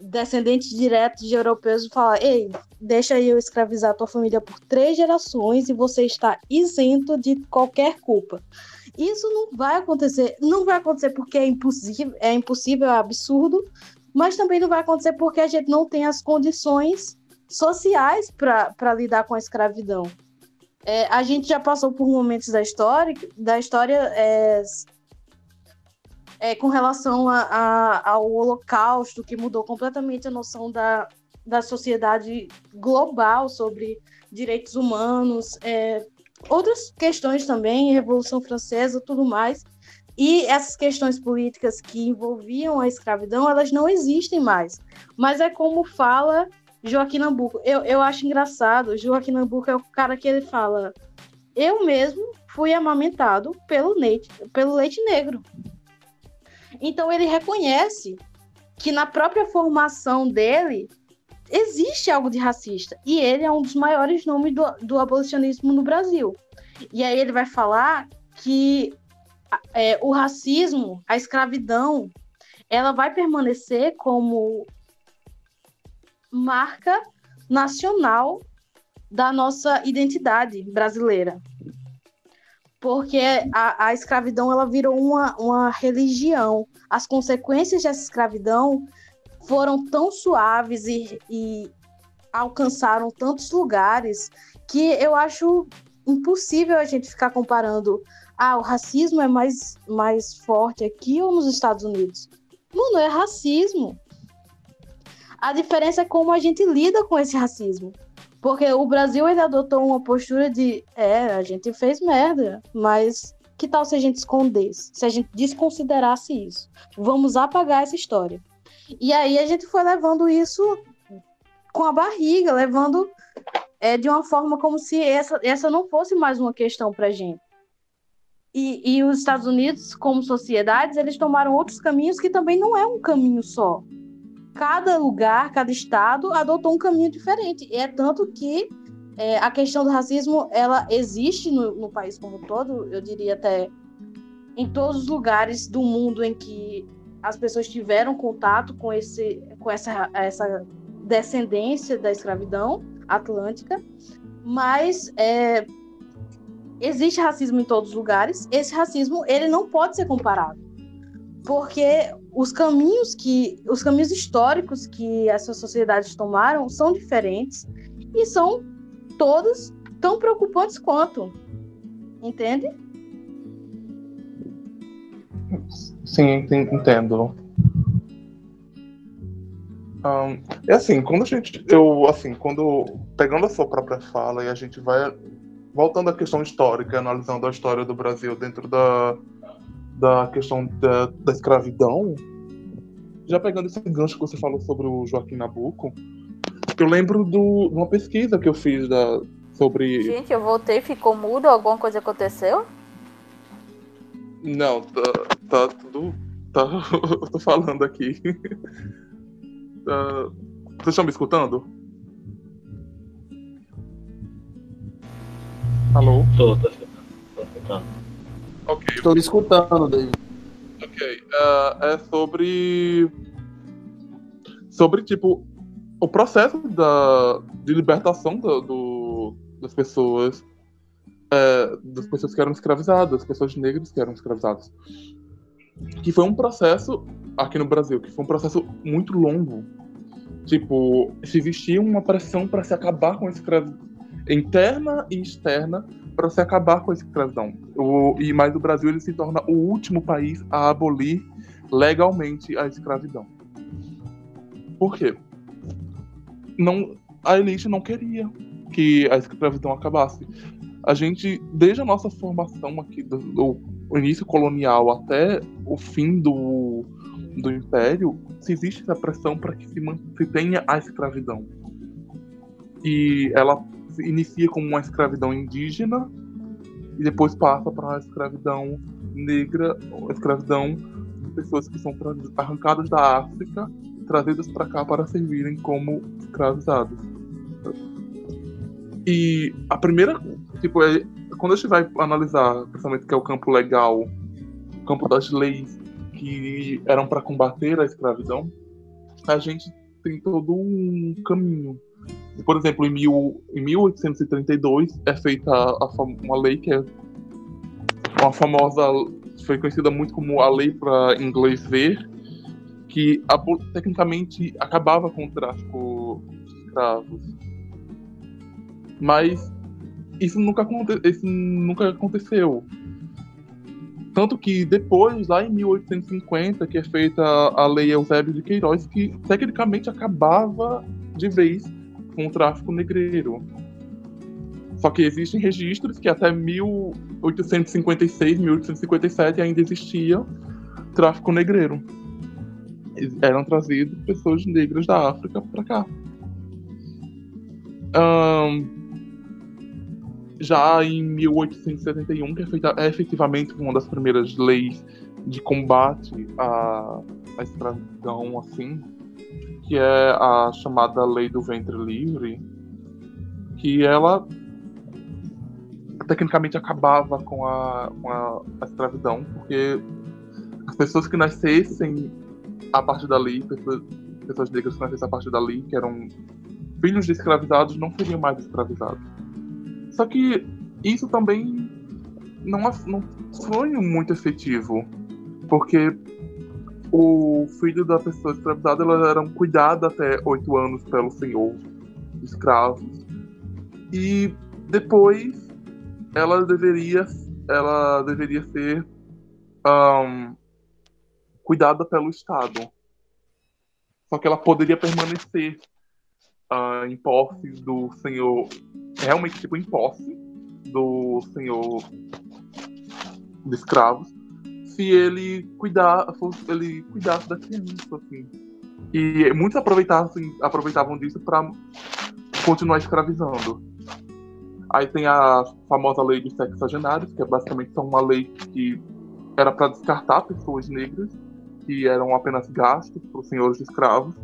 descendentes diretos de europeus e falar: ei, deixa eu escravizar tua família por três gerações e você está isento de qualquer culpa. Isso não vai acontecer. Não vai acontecer porque é impossível, é impossível, é absurdo, mas também não vai acontecer porque a gente não tem as condições sociais para lidar com a escravidão. É, a gente já passou por momentos da história, da história é, é, com relação a, a, ao Holocausto, que mudou completamente a noção da, da sociedade global sobre direitos humanos, é, outras questões também, Revolução Francesa, tudo mais. E essas questões políticas que envolviam a escravidão, elas não existem mais. Mas é como fala Joaquim Nabuco. Eu, eu acho engraçado, Joaquim Nabuco é o cara que ele fala: Eu mesmo fui amamentado pelo leite, pelo leite negro. Então ele reconhece que na própria formação dele existe algo de racista. E ele é um dos maiores nomes do, do abolicionismo no Brasil. E aí ele vai falar que é, o racismo, a escravidão, ela vai permanecer como marca nacional da nossa identidade brasileira. Porque a, a escravidão ela virou uma, uma religião. As consequências dessa escravidão foram tão suaves e, e alcançaram tantos lugares que eu acho impossível a gente ficar comparando ah, o racismo é mais, mais forte aqui ou nos Estados Unidos. Mano, é racismo. A diferença é como a gente lida com esse racismo. Porque o Brasil ele adotou uma postura de é, a gente fez merda, mas que tal se a gente escondesse? Se a gente desconsiderasse isso? Vamos apagar essa história. E aí a gente foi levando isso com a barriga, levando é, de uma forma como se essa, essa não fosse mais uma questão para gente. E, e os Estados Unidos, como sociedades, eles tomaram outros caminhos que também não é um caminho só. Cada lugar, cada estado adotou um caminho diferente. E é tanto que é, a questão do racismo ela existe no, no país como todo, eu diria até em todos os lugares do mundo em que as pessoas tiveram contato com, esse, com essa, essa descendência da escravidão atlântica, mas é, existe racismo em todos os lugares. Esse racismo ele não pode ser comparado, porque os caminhos que os caminhos históricos que essas sociedades tomaram são diferentes e são todos tão preocupantes quanto, entende? Sim, entendo. Um, é assim, quando a gente. Eu, assim, quando. Pegando a sua própria fala e a gente vai. Voltando à questão histórica, analisando a história do Brasil dentro da, da questão da, da escravidão, já pegando esse gancho que você falou sobre o Joaquim Nabuco, eu lembro do, de uma pesquisa que eu fiz da, sobre. Gente, eu voltei, ficou mudo, alguma coisa aconteceu? Não, tá, tá tudo. Tá, [LAUGHS] eu tô falando aqui. tá, vocês estão me escutando? Alô? Tô, tô escutando. Ok. Estou escutando, David. Ok. Uh, é sobre. Sobre, tipo, o processo da, de libertação do, do das pessoas é, das pessoas que eram escravizadas, pessoas negras que eram escravizadas. Que foi um processo, aqui no Brasil, que foi um processo muito longo. Tipo, se existia uma pressão para se acabar com a escravidão, interna e externa, para se acabar com a escravidão. O, e mais o Brasil ele se torna o último país a abolir legalmente a escravidão. Por quê? Não, a elite não queria que a escravidão acabasse a gente, desde a nossa formação aqui, do, do início colonial até o fim do, do Império, se existe essa pressão para que se, se tenha a escravidão. E ela inicia como uma escravidão indígena e depois passa para a escravidão negra, escravidão de pessoas que são arrancadas da África trazidas para cá para servirem como escravizados. E a primeira Tipo, é, quando a gente vai analisar, principalmente que é o campo legal, o campo das leis que eram para combater a escravidão, a gente tem todo um caminho. Por exemplo, em, mil, em 1832 é feita a, a, uma lei que é uma famosa, foi conhecida muito como a lei para inglês ver, que tecnicamente acabava com o tráfico de escravos. Mas isso nunca, aconte isso nunca aconteceu. Tanto que depois, lá em 1850, que é feita a Lei Eusébio de Queiroz, que tecnicamente acabava de vez com o tráfico negreiro. Só que existem registros que até 1856, 1857 ainda existia tráfico negreiro. Eram trazidos pessoas negras da África para cá. Um, já em 1871, que é, é efetivamente uma das primeiras leis de combate à, à escravidão, assim, que é a chamada Lei do Ventre Livre, que ela tecnicamente acabava com a, com a, a escravidão, porque as pessoas que nascessem a partir dali, pessoas, pessoas negras que nascessem a partir dali, que eram filhos de escravizados, não seriam mais escravizados. Só que isso também não, não foi muito efetivo, porque o filho da pessoa escravizada ela era cuidada até oito anos pelo senhor escravos e depois ela deveria, ela deveria ser um, cuidada pelo Estado. Só que ela poderia permanecer uh, em posse do senhor, realmente tipo em posse do senhor de escravos, se ele cuidar, fosse, ele cuidasse da criança, assim. E muitos aproveitavam, aproveitavam disso para continuar escravizando. Aí tem a famosa lei dos sexagenários, que é basicamente uma lei que era para descartar pessoas negras que eram apenas gastos por senhores de escravos.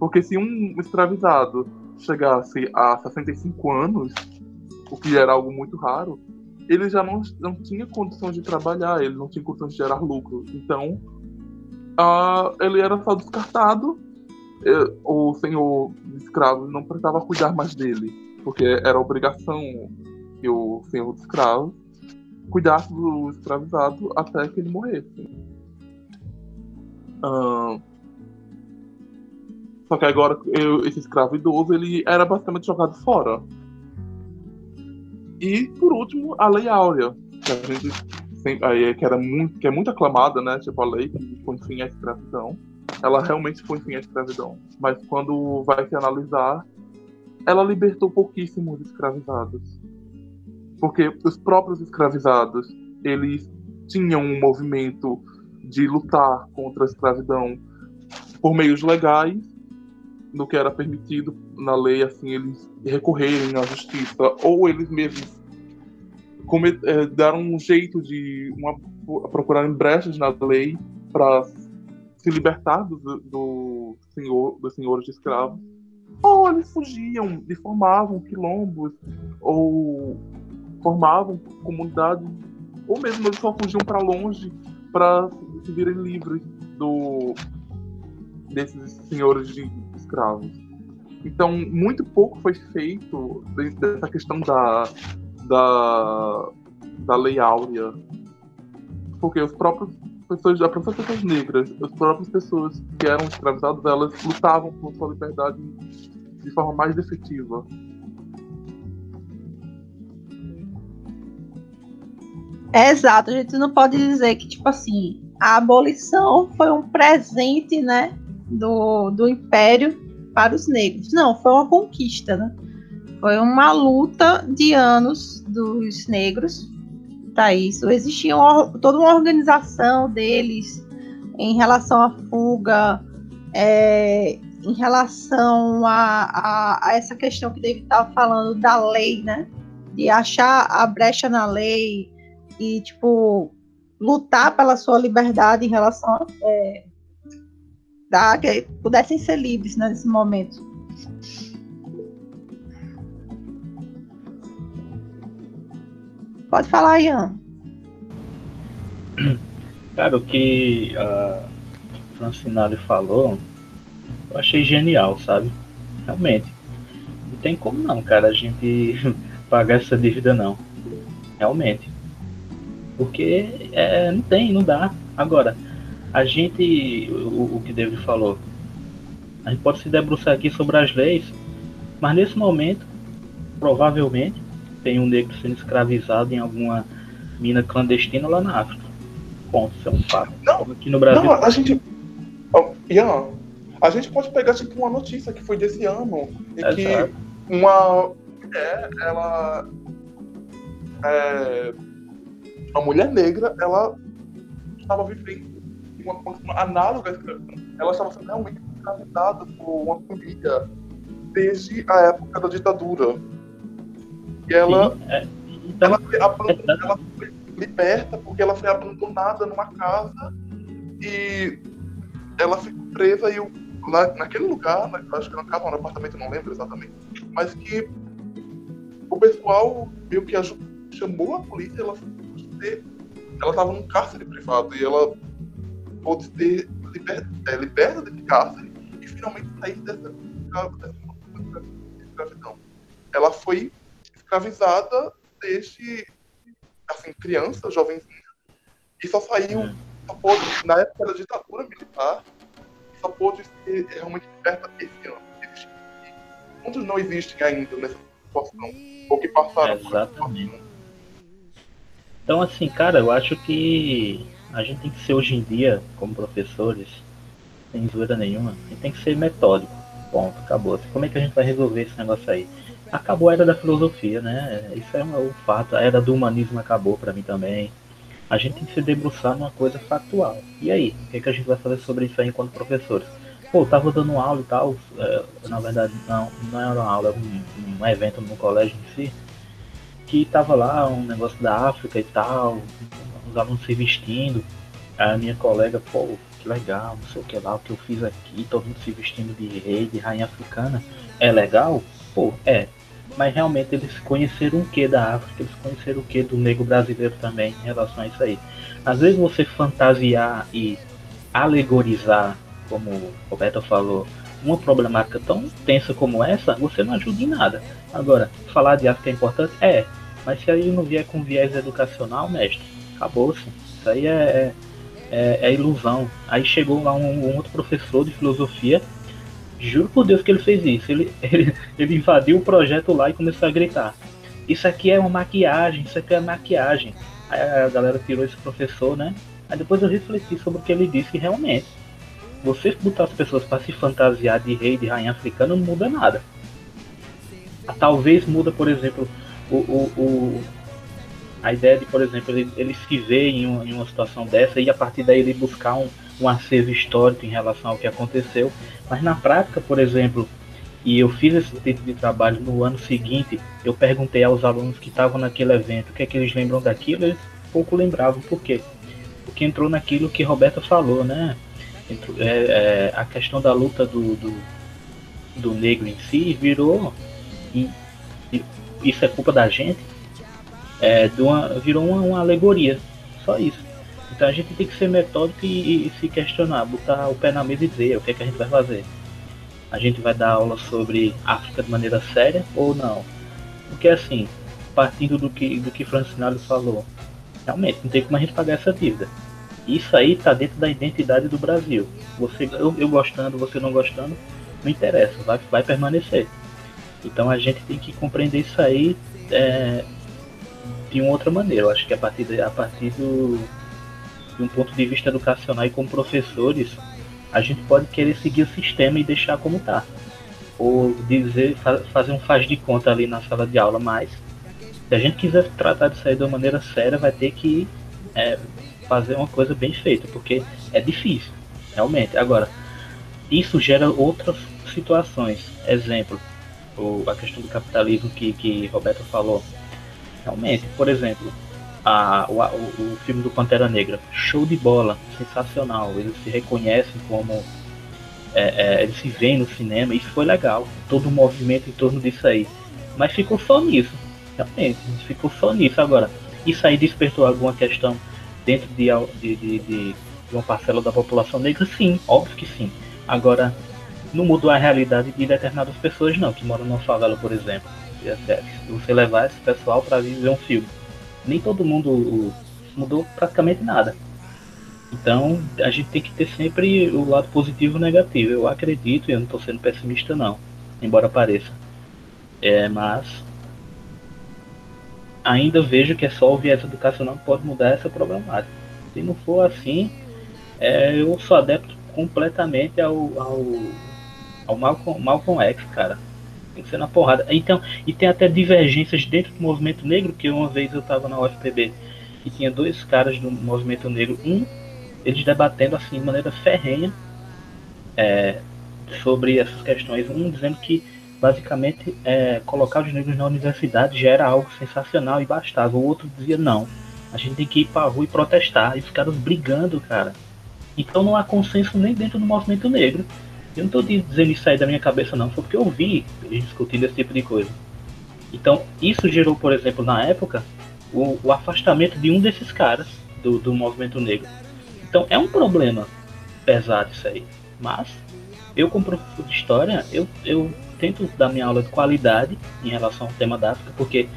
Porque se um escravizado chegasse a 65 anos, o que era algo muito raro, ele já não, não tinha condições de trabalhar, ele não tinha condições de gerar lucro. Então, uh, ele era só descartado, o senhor de escravos não precisava cuidar mais dele porque era obrigação que o senhor escravo cuidasse do escravizado até que ele morresse. Uh, só que agora eu, esse escravo idoso ele era basicamente jogado fora. E por último a lei áurea, que a gente sempre, que era muito, que é muito aclamada, né? Tipo a lei que põe fim à escravidão. Ela realmente põe fim à escravidão. Mas quando vai se analisar, ela libertou pouquíssimos escravizados. Porque os próprios escravizados, eles tinham um movimento de lutar contra a escravidão por meios legais, no que era permitido na lei, assim, eles recorrerem à justiça, ou eles mesmos come, é, deram um jeito de uma, procurarem brechas na lei para se libertar do, do senhor, dos senhores de escravos. Ou eles fugiam e formavam quilombos, ou formavam comunidades, ou mesmo eles só fugiam para longe para se virem livres do, desses senhores de escravos. Então, muito pouco foi feito dessa questão da, da, da lei áurea, porque os próprios pessoas, as próprias pessoas negras, as próprias pessoas que eram escravizadas, elas lutavam por sua liberdade de forma mais efetiva. É exato, a gente não pode dizer que, tipo assim, a abolição foi um presente, né, do, do império para os negros. Não, foi uma conquista, né? Foi uma luta de anos dos negros para isso. Existia uma, toda uma organização deles em relação à fuga, é, em relação a, a, a essa questão que David estava falando da lei, né? De achar a brecha na lei e, tipo, lutar pela sua liberdade em relação a. É, da, que pudessem ser livres nesse momento. Pode falar, Ian. [CLEARS THROAT] Cara, o que a Francinari falou eu achei genial, sabe? Realmente. Não tem como não, cara, a gente [LAUGHS] pagar essa dívida não. Realmente. Porque é, não tem, não dá. Agora, a gente, o, o que David falou, a gente pode se debruçar aqui sobre as leis, mas nesse momento, provavelmente, tem um negro sendo escravizado em alguma mina clandestina lá na África. Ponto, isso é um fato. Não, Aqui no Brasil. Não, a gente. Ó, Ian, a gente pode pegar tipo uma notícia que foi desse ano e que Exato. uma mulher, ela é, uma mulher negra, ela estava vivendo uma condição análoga. Ela estava sendo realmente escravizada por uma família desde a época da ditadura. E ela, Sim, é, então, ela, foi abandonada, ela foi liberta porque ela foi abandonada numa casa e ela ficou presa e o, lá, naquele lugar, na- acho que na casa no apartamento, não lembro exatamente, mas que o pessoal meio que ajudou, chamou a polícia, ela foi ela estava num cárcere privado e ela pôde ser liber, é, liberta desse cárcere e finalmente sair dessa, dessa escravidão. Ela foi escravizada desde assim, criança, jovenzinha, e só saiu, só pôde, na época da ditadura militar, só pôde ser realmente liberta esse ano. Existe- Muitos não existem ainda nessa situação, ou que passaram Exatamente. Então, assim, cara, eu acho que a gente tem que ser hoje em dia, como professores, sem zoeira nenhuma, a gente tem que ser metódico. Ponto, acabou. Como é que a gente vai resolver esse negócio aí? Acabou a era da filosofia, né? Isso é um fato. A era do humanismo acabou pra mim também. A gente tem que se debruçar numa coisa factual. E aí? O que, é que a gente vai fazer sobre isso aí enquanto professores? Pô, tava dando aula e tal. é, na verdade, não, não era uma aula, era um, um evento no colégio em si que tava lá um negócio da África e tal, os alunos se vestindo. Aí a minha colega, pô, que legal, não sei o que lá, o que eu fiz aqui, todo mundo se vestindo de rei, de rainha africana. É legal? Pô, é. Mas realmente eles conheceram o que da África, eles conheceram o que do negro brasileiro também em relação a isso aí. Às vezes você fantasiar e alegorizar, como o Roberto falou, uma problemática tão tensa como essa, você não ajuda em nada. Agora, falar de África é importante? É. Mas se aí não vier com viés educacional, mestre, acabou-se. Isso aí é, é, é ilusão. Aí chegou lá um, um outro professor de filosofia, juro por Deus que ele fez isso. Ele, [LAUGHS] ele, ele invadiu o projeto lá e começou a gritar. Isso aqui é uma maquiagem, isso aqui é maquiagem. Aí a galera tirou esse professor, né? Aí depois eu refleti sobre o que ele disse realmente. Você botar as pessoas para se fantasiar de rei, de rainha africana, não muda nada. Talvez muda, por exemplo, o, o- a ideia de, por exemplo, ele, ele se ver em, um- em uma situação dessa e a partir daí ele buscar um, um acervo histórico em relação ao que aconteceu. Mas na prática, por exemplo, e eu fiz esse tipo de trabalho no ano seguinte, eu perguntei aos alunos que estavam naquele evento o que é que eles lembram daquilo, eles pouco lembravam. Por quê? Porque entrou naquilo que Roberta falou, né? Entrou- é, é, a questão da luta do, do, do negro em si virou e, e isso é culpa da gente é, uma, virou uma, uma alegoria. Só isso. Então a gente tem que ser metódico e, e se questionar botar o pé na mesa e dizer o que é que a gente vai fazer. A gente vai dar aula sobre África de maneira séria ou não? Porque assim partindo do que do que Francinalho falou realmente não tem como a gente pagar essa dívida. Isso aí tá dentro da identidade do Brasil. Você eu, eu gostando você não gostando não interessa vai, vai permanecer. Então a gente tem que compreender isso aí é, de uma outra maneira. Eu acho que a partir, de, a partir do, de um ponto de vista educacional e como professores, a gente pode querer seguir o sistema e deixar como está. Ou dizer, fa- fazer um faz de conta ali na sala de aula, mas se a gente quiser tratar disso aí de uma maneira séria, vai ter que é, fazer uma coisa bem feita, porque é difícil, realmente. Agora, isso gera outras situações. Exemplo, a questão do capitalismo que, que Roberto falou. Realmente, por exemplo, a, o, o, filme do Pantera Negra, show de bola, sensacional. Eles se reconhecem como. é, é, eles se veem no cinema, isso foi legal. Todo o movimento em torno disso aí. Mas ficou só nisso. Realmente, ficou só nisso. Agora, isso aí despertou alguma questão dentro de, de, de, de- uma parcela da população negra? Sim, óbvio que sim. Agora, não mudou a realidade de determinadas pessoas não, que moram numa favela, por exemplo. Você levar esse pessoal para ver um filme, nem todo mundo mudou praticamente nada. Então a gente tem que ter sempre o lado positivo e negativo. Eu acredito, e eu não estou sendo pessimista não, embora pareça. É, mas ainda vejo que é só o viés educacional que pode mudar essa problemática. Se não for assim, é, eu sou adepto completamente ao, ao, ao Malcolm, Malcolm X, cara. Tem que ser na porrada. Então, e tem até divergências dentro do movimento negro, que uma vez eu tava na UFPB e tinha dois caras do movimento negro, um, eles debatendo assim de maneira ferrenha é, sobre essas questões, um dizendo que basicamente é, colocar os negros na universidade já era algo sensacional e bastava. O outro dizia não, a gente tem que ir pra rua e protestar. E os caras brigando, cara. Então não há consenso nem dentro do movimento negro. Eu não estou dizendo isso aí da minha cabeça, não. Foi porque eu vi eles discutindo esse tipo de coisa. Então, isso gerou, por exemplo, na época, o, o afastamento de um desses caras do, do movimento negro. Então, é um problema pesado isso aí. Mas, eu, como professor de história, eu, eu tento dar minha aula de qualidade em relação ao tema da África, porque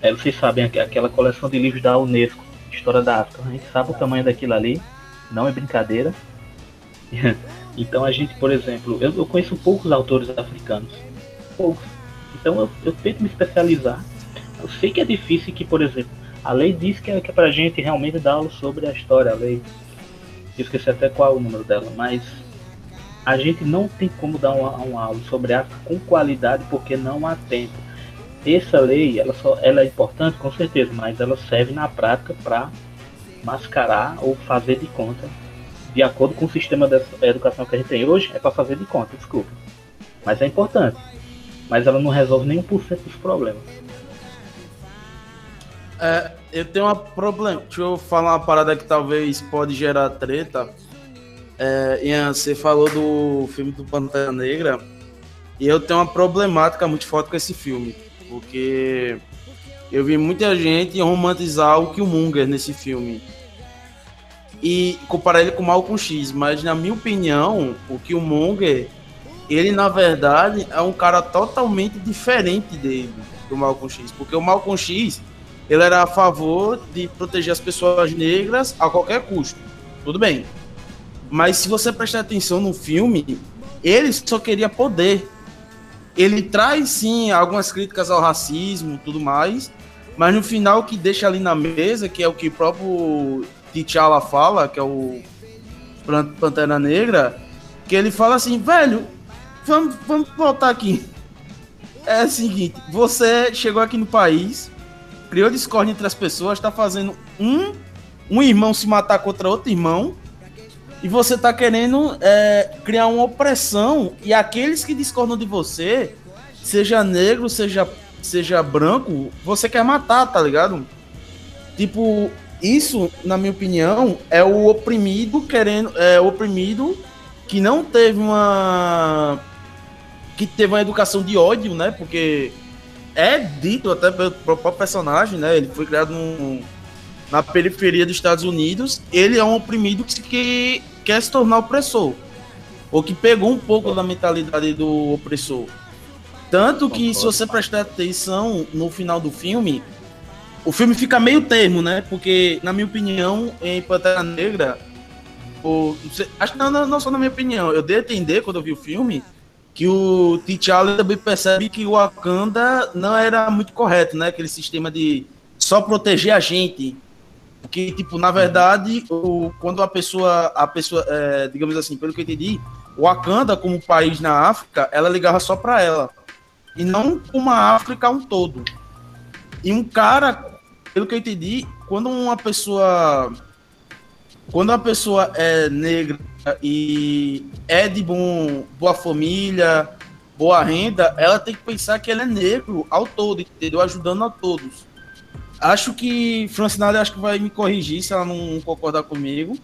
é, vocês sabem aquela coleção de livros da Unesco, História da África, a gente sabe o tamanho daquilo ali não é brincadeira. [LAUGHS] então a gente, por exemplo, eu, eu, conheço poucos autores africanos, poucos. Então eu, eu, tento me especializar. Eu sei que é difícil que, por exemplo, a lei diz que é, que é pra gente realmente dar aula sobre a história, a lei. Eu esqueci até qual é o número dela, mas a gente não tem como dar uma, uma aula sobre África com qualidade porque não há tempo. Essa lei, ela, só, ela é importante com certeza, mas ela serve na prática para mascarar ou fazer de conta, de acordo com o sistema da educação que a gente tem hoje, é para fazer de conta, desculpa. Mas é importante. Mas ela não resolve por cento dos problemas. É, eu tenho um problema. Deixa eu falar uma parada que talvez pode gerar treta. É, Ian, você falou do filme do Pantera Negra. E eu tenho uma problemática muito forte com esse filme. Porque eu vi muita gente romantizar o Killmonger nesse filme. E comparar ele com o Malcolm X. Mas, na minha opinião, o Killmonger, ele, na verdade, é um cara totalmente diferente dele, do Malcolm X. Porque o Malcolm X, ele era a favor de proteger as pessoas negras a qualquer custo. Tudo bem. Mas se você prestar atenção no filme, ele só queria poder. Ele traz sim algumas críticas ao racismo, tudo mais, mas no final, o que deixa ali na mesa, que é o que o próprio T'Challa fala, que é o Pantera Negra, que ele fala assim, velho, vamos, vamos voltar aqui. É o seguinte, você chegou aqui no país, criou discórdia entre as pessoas, está fazendo um, um irmão se matar contra outro irmão, e você está querendo é, criar uma opressão, e aqueles que discordam de você, seja negro, seja seja branco, você quer matar, tá ligado? Tipo, isso, na minha opinião, é o oprimido querendo. É o oprimido que não teve uma. que teve uma educação de ódio, né? Porque é dito até pelo próprio personagem, né? Ele foi criado num, na periferia dos Estados Unidos. Ele é um oprimido que, que quer se tornar opressor. Ou que pegou um pouco da mentalidade do opressor. Tanto que, se você prestar atenção no final do filme, o filme fica meio termo, né? Porque, na minha opinião, em Pantera Negra, o, acho que não, não, não só na minha opinião, eu dei a entender quando eu vi o filme que o T'Challa também percebe que o Wakanda não era muito correto, né? Aquele sistema de só proteger a gente. Porque, tipo, na verdade, o, quando a pessoa, a pessoa, é, digamos assim, pelo que eu entendi, o Wakanda, como país na África, ela ligava só para ela e não uma África um todo. E um cara, pelo que eu entendi, quando uma pessoa quando uma pessoa é negra e é de bom, boa família, boa renda, ela tem que pensar que ela é negro ao todo, entendeu? Ajudando a todos. Acho que Francinada acho que vai me corrigir se ela não concordar comigo.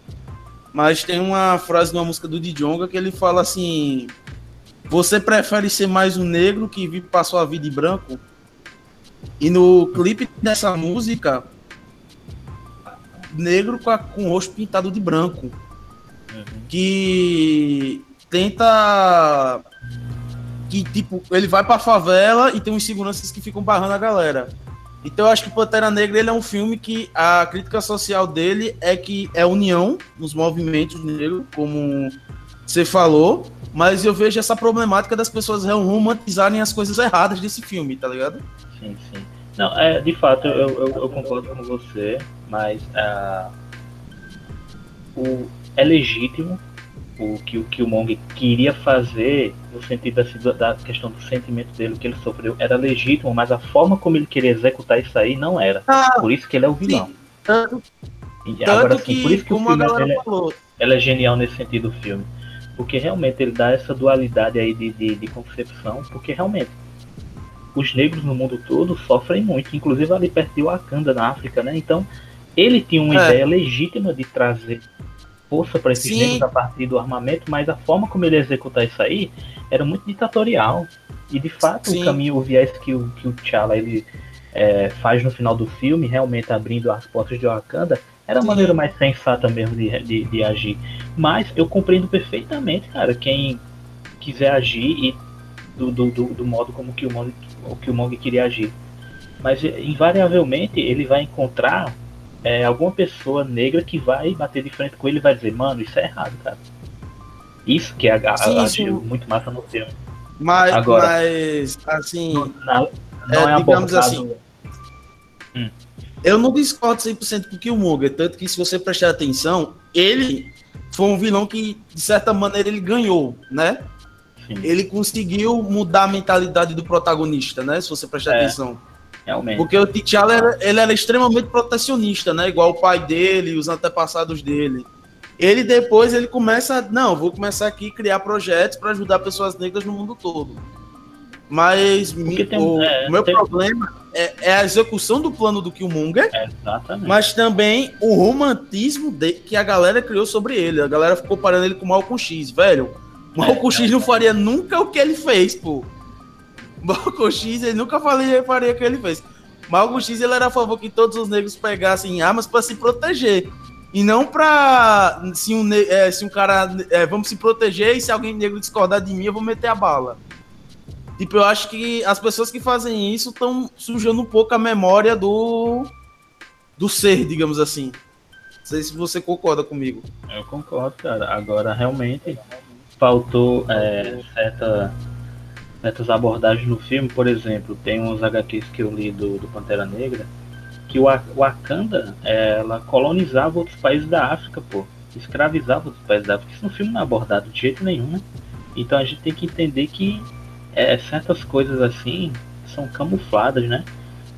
Mas tem uma frase numa música do Djonga que ele fala assim: você prefere ser mais um negro que vive passou a vida em branco? E no clipe dessa música, negro com, a, com o rosto pintado de branco. Uhum. Que tenta. Que, tipo, ele vai pra favela e tem uns seguranças que ficam barrando a galera. Então eu acho que Pantera Negra ele é um filme que a crítica social dele é que é união nos movimentos negros, como você falou, mas eu vejo essa problemática das pessoas romantizarem as coisas erradas desse filme, tá ligado? Sim, sim. Não, é, de fato, eu, eu, eu concordo com você, mas uh, o, é legítimo o que o Killmonger queria fazer no sentido assim, da questão do sentimento dele, que ele sofreu, era legítimo, mas a forma como ele queria executar isso aí não era. Ah, por isso que ele é o vilão. Sim. Tanto, agora, que, por isso que o filme é, ele é genial nesse sentido do filme. Porque realmente ele dá essa dualidade aí de, de, de concepção, porque realmente os negros no mundo todo sofrem muito, inclusive ali perto de Wakanda, na África, né? Então, ele tinha uma é. ideia legítima de trazer força para esses Sim. negros a partir do armamento, mas a forma como ele executar isso aí era muito ditatorial. E de fato, Sim. o caminho, o viés que o, que o T'Challa ele, é, faz no final do filme, realmente abrindo as portas de Wakanda, era a Sim. maneira mais sensata mesmo de, de, de, agir. Mas eu compreendo perfeitamente, cara, quem quiser agir e do, do, do, do modo como que o Killmonger, o Killmonger queria agir. Mas invariavelmente ele vai encontrar é, alguma pessoa negra que vai bater de frente com ele e vai dizer, mano, isso é errado, cara. Isso que é a, a, a, muito massa no filme. Mas, Agora, mas assim, não, não, é, é digamos assim, hum. Eu não discordo 100% com o Killmonger, tanto que se você prestar atenção, ele foi um vilão que, de certa maneira, ele ganhou, né? Sim. Ele conseguiu mudar a mentalidade do protagonista, né? Se você prestar é. atenção. Realmente. Porque o T'Challa era, ele era extremamente protecionista, né? Igual o pai dele, os antepassados dele. Ele depois ele começa, não, vou começar aqui a criar projetos para ajudar pessoas negras no mundo todo. Mas me, tem, o, é, meu tem... problema é, é, a execução do plano do Killmonger, exatamente. mas também o romantismo de, que a galera criou sobre ele. A galera ficou parando ele com o Malcolm X, velho. Malcolm é, X não faria nunca o que ele fez, pô. Malcolm X, ele nunca falei, faria o que ele fez. Malcolm X, ele era a favor que todos os negros pegassem armas para se proteger. E não pra. Se um, é, se um cara. É, vamos se proteger e se alguém negro discordar de mim, eu vou meter a bala. Tipo, eu acho que as pessoas que fazem isso estão sujando um pouco a memória do. do ser, digamos assim. Não sei se você concorda comigo. Eu concordo, cara. Agora, realmente, faltou é, certa certas abordagens no filme, por exemplo, tem uns HQs que eu li do, do Pantera Negra, que o Wakanda, ela colonizava outros países da África, pô. Escravizava outros países da África. Isso no filme não é abordado de jeito nenhum, né? Então a gente tem que entender que é, certas coisas assim são camufladas, né?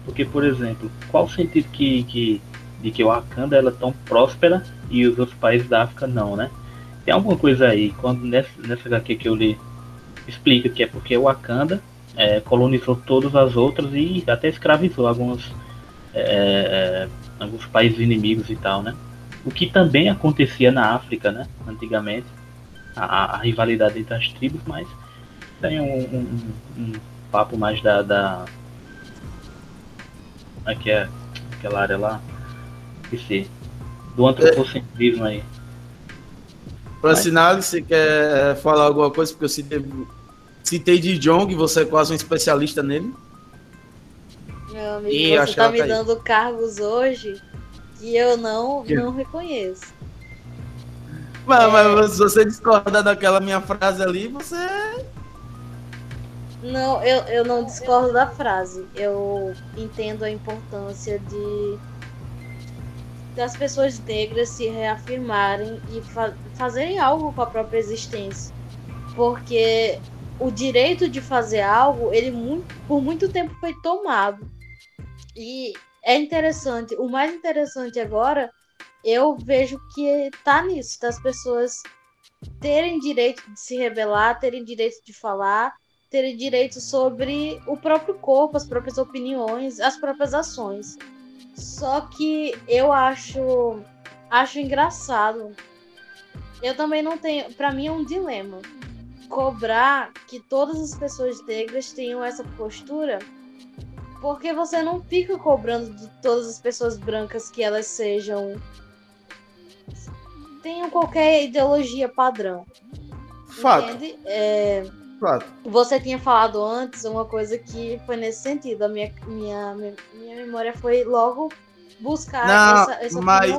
Porque, por exemplo, qual o sentido que, que, de que Wakanda ela é tão próspera e os outros países da África não, né? Tem alguma coisa aí, quando nessa, nessa HQ que eu li explica que é porque Wakanda é, colonizou todas as outras e até escravizou alguns, é, alguns países inimigos e tal, né? O que também acontecia na África, né? Antigamente, a, a rivalidade entre as tribos, mas tem um, um, um papo mais da, da aqui é aquela área lá, esqueci, do antropocentrismo aí. Para sinal, você quer falar alguma coisa? Porque eu citei, citei de Jong, você é quase um especialista nele. Meu amigo, e você tá me tá dando cargos hoje que eu não, que? não reconheço. Mas, é... mas se você discorda daquela minha frase ali, você. Não, eu, eu não discordo da frase. Eu entendo a importância de das pessoas negras se reafirmarem e fa fazerem algo com a própria existência. Porque o direito de fazer algo, ele muito, por muito tempo foi tomado. E é interessante, o mais interessante agora, eu vejo que tá nisso, das pessoas terem direito de se rebelar, terem direito de falar, terem direito sobre o próprio corpo, as próprias opiniões, as próprias ações. Só que eu acho acho engraçado. Eu também não tenho, para mim é um dilema cobrar que todas as pessoas negras tenham essa postura, porque você não fica cobrando de todas as pessoas brancas que elas sejam tenham qualquer ideologia padrão. Fato. Entende? É, Você tinha falado antes uma coisa que foi nesse sentido. A minha, minha, minha memória foi logo buscar não, essa, essa mas,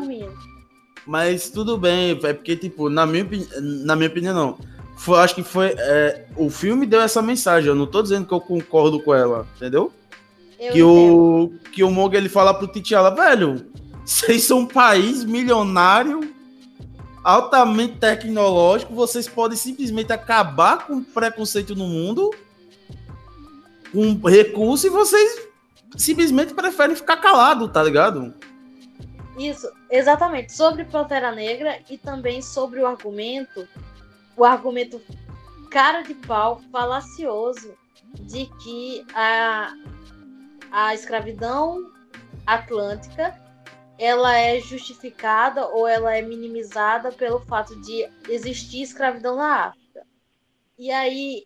Mas tudo bem, é porque, tipo, na minha, na minha opinião, não. Foi, acho que foi. É, o filme deu essa mensagem. Eu não tô dizendo que eu concordo com ela, entendeu? Eu que o, que o Mog ele fala pro T'Challa, velho, vocês são um país milionário, altamente tecnológico, vocês podem simplesmente acabar com o preconceito no mundo com recurso e vocês simplesmente preferem ficar calado, tá ligado? Isso, exatamente. Sobre Pantera Negra e também sobre o argumento, o argumento cara de pau, falacioso, de que a, a escravidão atlântica ela é justificada ou ela é minimizada pelo fato de existir escravidão na África. E aí,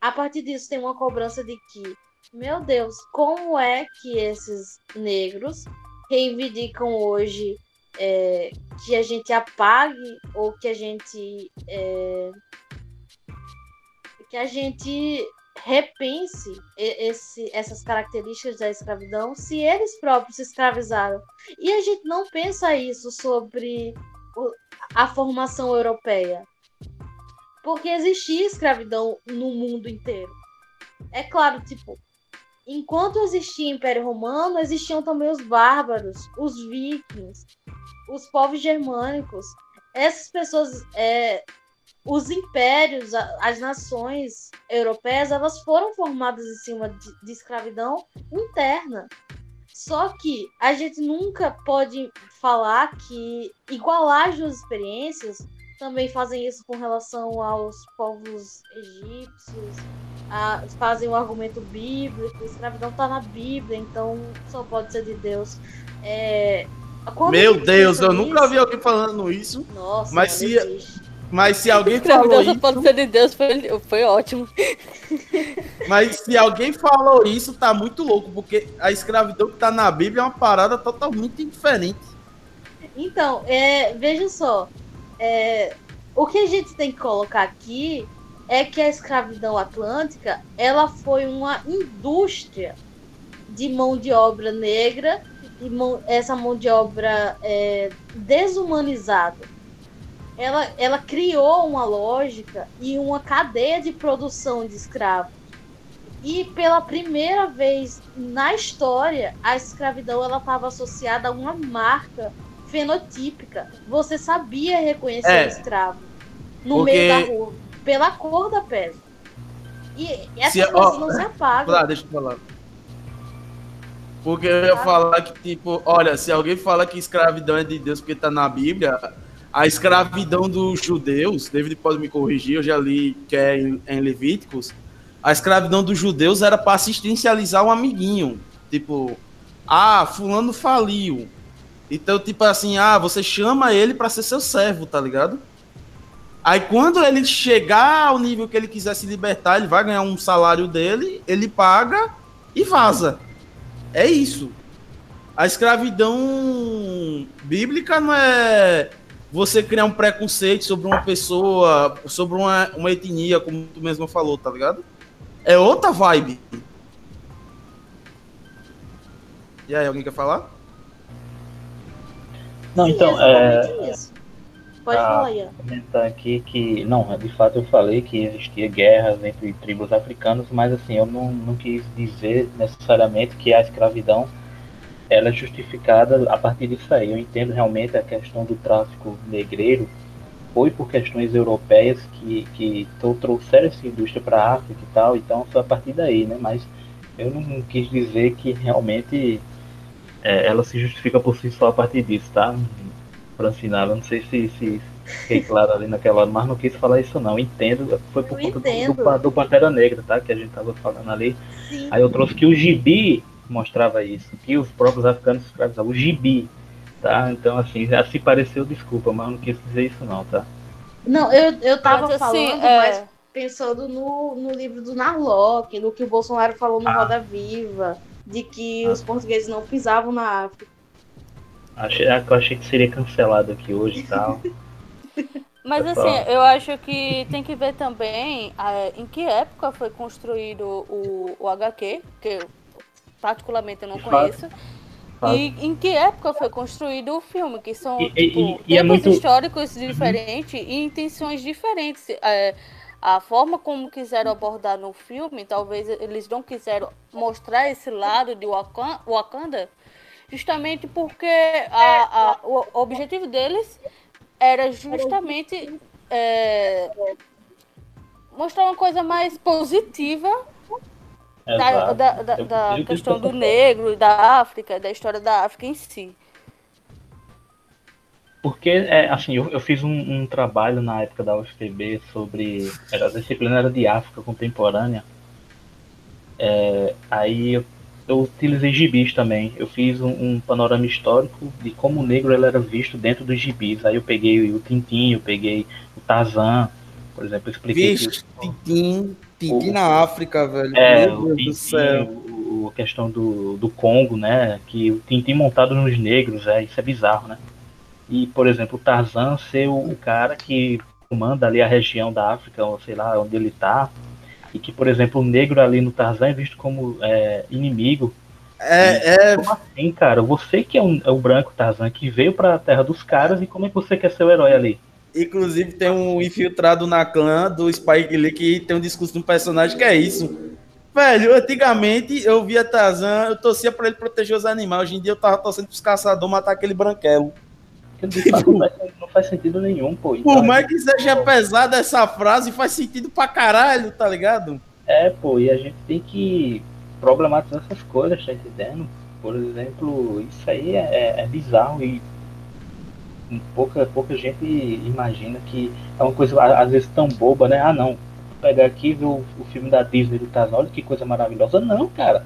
a partir disso, tem uma cobrança de que, meu Deus, como é que esses negros reivindicam hoje é, que a gente apague ou que a gente é, que a gente repense esse, essas características da escravidão se eles próprios se escravizaram. E a gente não pensa isso sobre a formação europeia. Porque existia escravidão no mundo inteiro. É claro, tipo, enquanto existia Império Romano, existiam também os bárbaros, os vikings, os povos germânicos. Essas pessoas, é, os impérios, as nações europeias, elas foram formadas em cima de, de escravidão interna. Só que a gente nunca pode falar que igualar as duas experiências também fazem isso com relação aos povos egípcios, a, fazem o um argumento bíblico, a escravidão está na Bíblia, então só pode ser de Deus. É, Meu Deus, eu nisso, nunca vi alguém falando isso. Nossa, mas se, existe. Mas se alguém falou isso... pode ser de Deus foi, foi ótimo. [LAUGHS] Mas se alguém falou isso, tá muito louco, porque a escravidão que tá na Bíblia é uma parada totalmente diferente. Então, é, veja só, é, o que a gente tem que colocar aqui é que a escravidão atlântica ela foi uma indústria de mão de obra negra e mão, essa mão de obra é, desumanizada. Ela, ela criou uma lógica e uma cadeia de produção de escravos. E pela primeira vez na história, a escravidão ela estava associada a uma marca fenotípica. Você sabia reconhecer é, o escravo no porque... meio da rua, pela cor da pele. E essas se, coisas ó, não se apagam. Lá, deixa eu falar. Porque eu ia falar que, tipo, olha, se alguém fala que escravidão é de Deus porque tá na Bíblia, a escravidão dos judeus, David pode me corrigir, eu já li que é em, em Levíticos, a escravidão dos judeus era para assistencializar um amiguinho. Tipo, ah, fulano faliu. Então, tipo assim, ah, você chama ele para ser seu servo, tá ligado? Aí quando ele chegar ao nível que ele quiser se libertar, ele vai ganhar um salário dele, ele paga e vaza. É isso. A escravidão bíblica não é você criar um preconceito sobre uma pessoa, sobre uma, uma etnia, como tu mesmo falou, tá ligado? É outra vibe. E aí, alguém quer falar? Não, então, é. Isso. Pode falar, Ian. comentar aqui que, não, de fato eu falei que existia guerras entre tribos africanas, mas assim, eu não, não quis dizer necessariamente que a escravidão ela é justificada a partir disso aí. Eu entendo realmente a questão do tráfico negreiro foi por questões europeias que, que trouxeram essa indústria para a África e tal, então foi a partir daí, né? Mas eu não quis dizer que realmente é, ela se justifica por si só a partir disso, tá? Francinara, não sei se, se fiquei claro ali naquela hora, mas não quis falar isso não. Entendo, foi por eu conta do, do, do, Pantera Negra, tá? Que a gente tava falando ali. Sim. Aí eu trouxe que o gibi mostrava isso, que os próprios africanos escravizavam. O gibi, tá? Então, assim, já se pareceu, desculpa, mas eu não quis dizer isso não, tá? Não, eu, eu tava mas, assim, falando, é... mas pensando no, no livro do Narlock, no que o Bolsonaro falou no ah. Roda Viva de que os portugueses não pisavam na África. Achei, eu achei que seria cancelado aqui hoje e tal. [LAUGHS] Mas Pessoal. assim, eu acho que tem que ver também é, em que época foi construído o, o HQ, que eu particularmente eu não conheço. E em que época foi construído o filme, que são e, tipo, e, e tempos é muito... históricos diferentes e intenções diferentes. É, a forma como quiseram abordar no filme, talvez eles não quiseram mostrar esse lado de Wakanda, justamente porque a, a, o objetivo deles era justamente é, mostrar uma coisa mais positiva da, da, da, da questão do [LAUGHS] negro, da África, da história da África em si. Porque, é, assim, eu, eu fiz um, um, trabalho na época da UFPB sobre. Era, a disciplina era de África contemporânea. É, aí eu, eu, utilizei gibis também. Eu fiz um, um, panorama histórico de como o negro ele era visto dentro dos gibis. Aí eu peguei o Tintin, eu peguei o Tarzan, por exemplo, eu expliquei. Vixe, que... Tintin, Tintin na África, velho. É, Meu Deus Tintin, do céu. O, a questão do, do Congo, né? Que o Tintin montado nos negros, é, isso é bizarro, né? e, por exemplo, o Tarzan ser o, o cara que comanda ali a região da África, ou sei lá, onde ele está, e que, por exemplo, o negro ali no Tarzan é visto como é, inimigo. É, é... Como assim, cara? Você que é, um, é o branco Tarzan, que veio para a terra dos caras, e como é que você quer ser o herói ali? Inclusive, tem um infiltrado na clã do Spike Lee que tem um discurso de um personagem que é isso. Velho, antigamente eu via Tarzan, eu torcia para ele proteger os animais. Hoje em dia eu tava torcendo pros caçadores matar aquele branquelo. Não faz, não faz sentido nenhum, pô. Por mais que seja pesada essa frase, faz sentido pra caralho, tá ligado? É, pô, e a gente tem que problematizar essas coisas, tá entendendo? Por exemplo, isso aí é, é, é bizarro e pouca, pouca gente imagina que é uma coisa às vezes tão boba, né? Ah, não, vou pegar aqui e ver o, o filme da Disney do Tarzan, olha que coisa maravilhosa. Não, cara.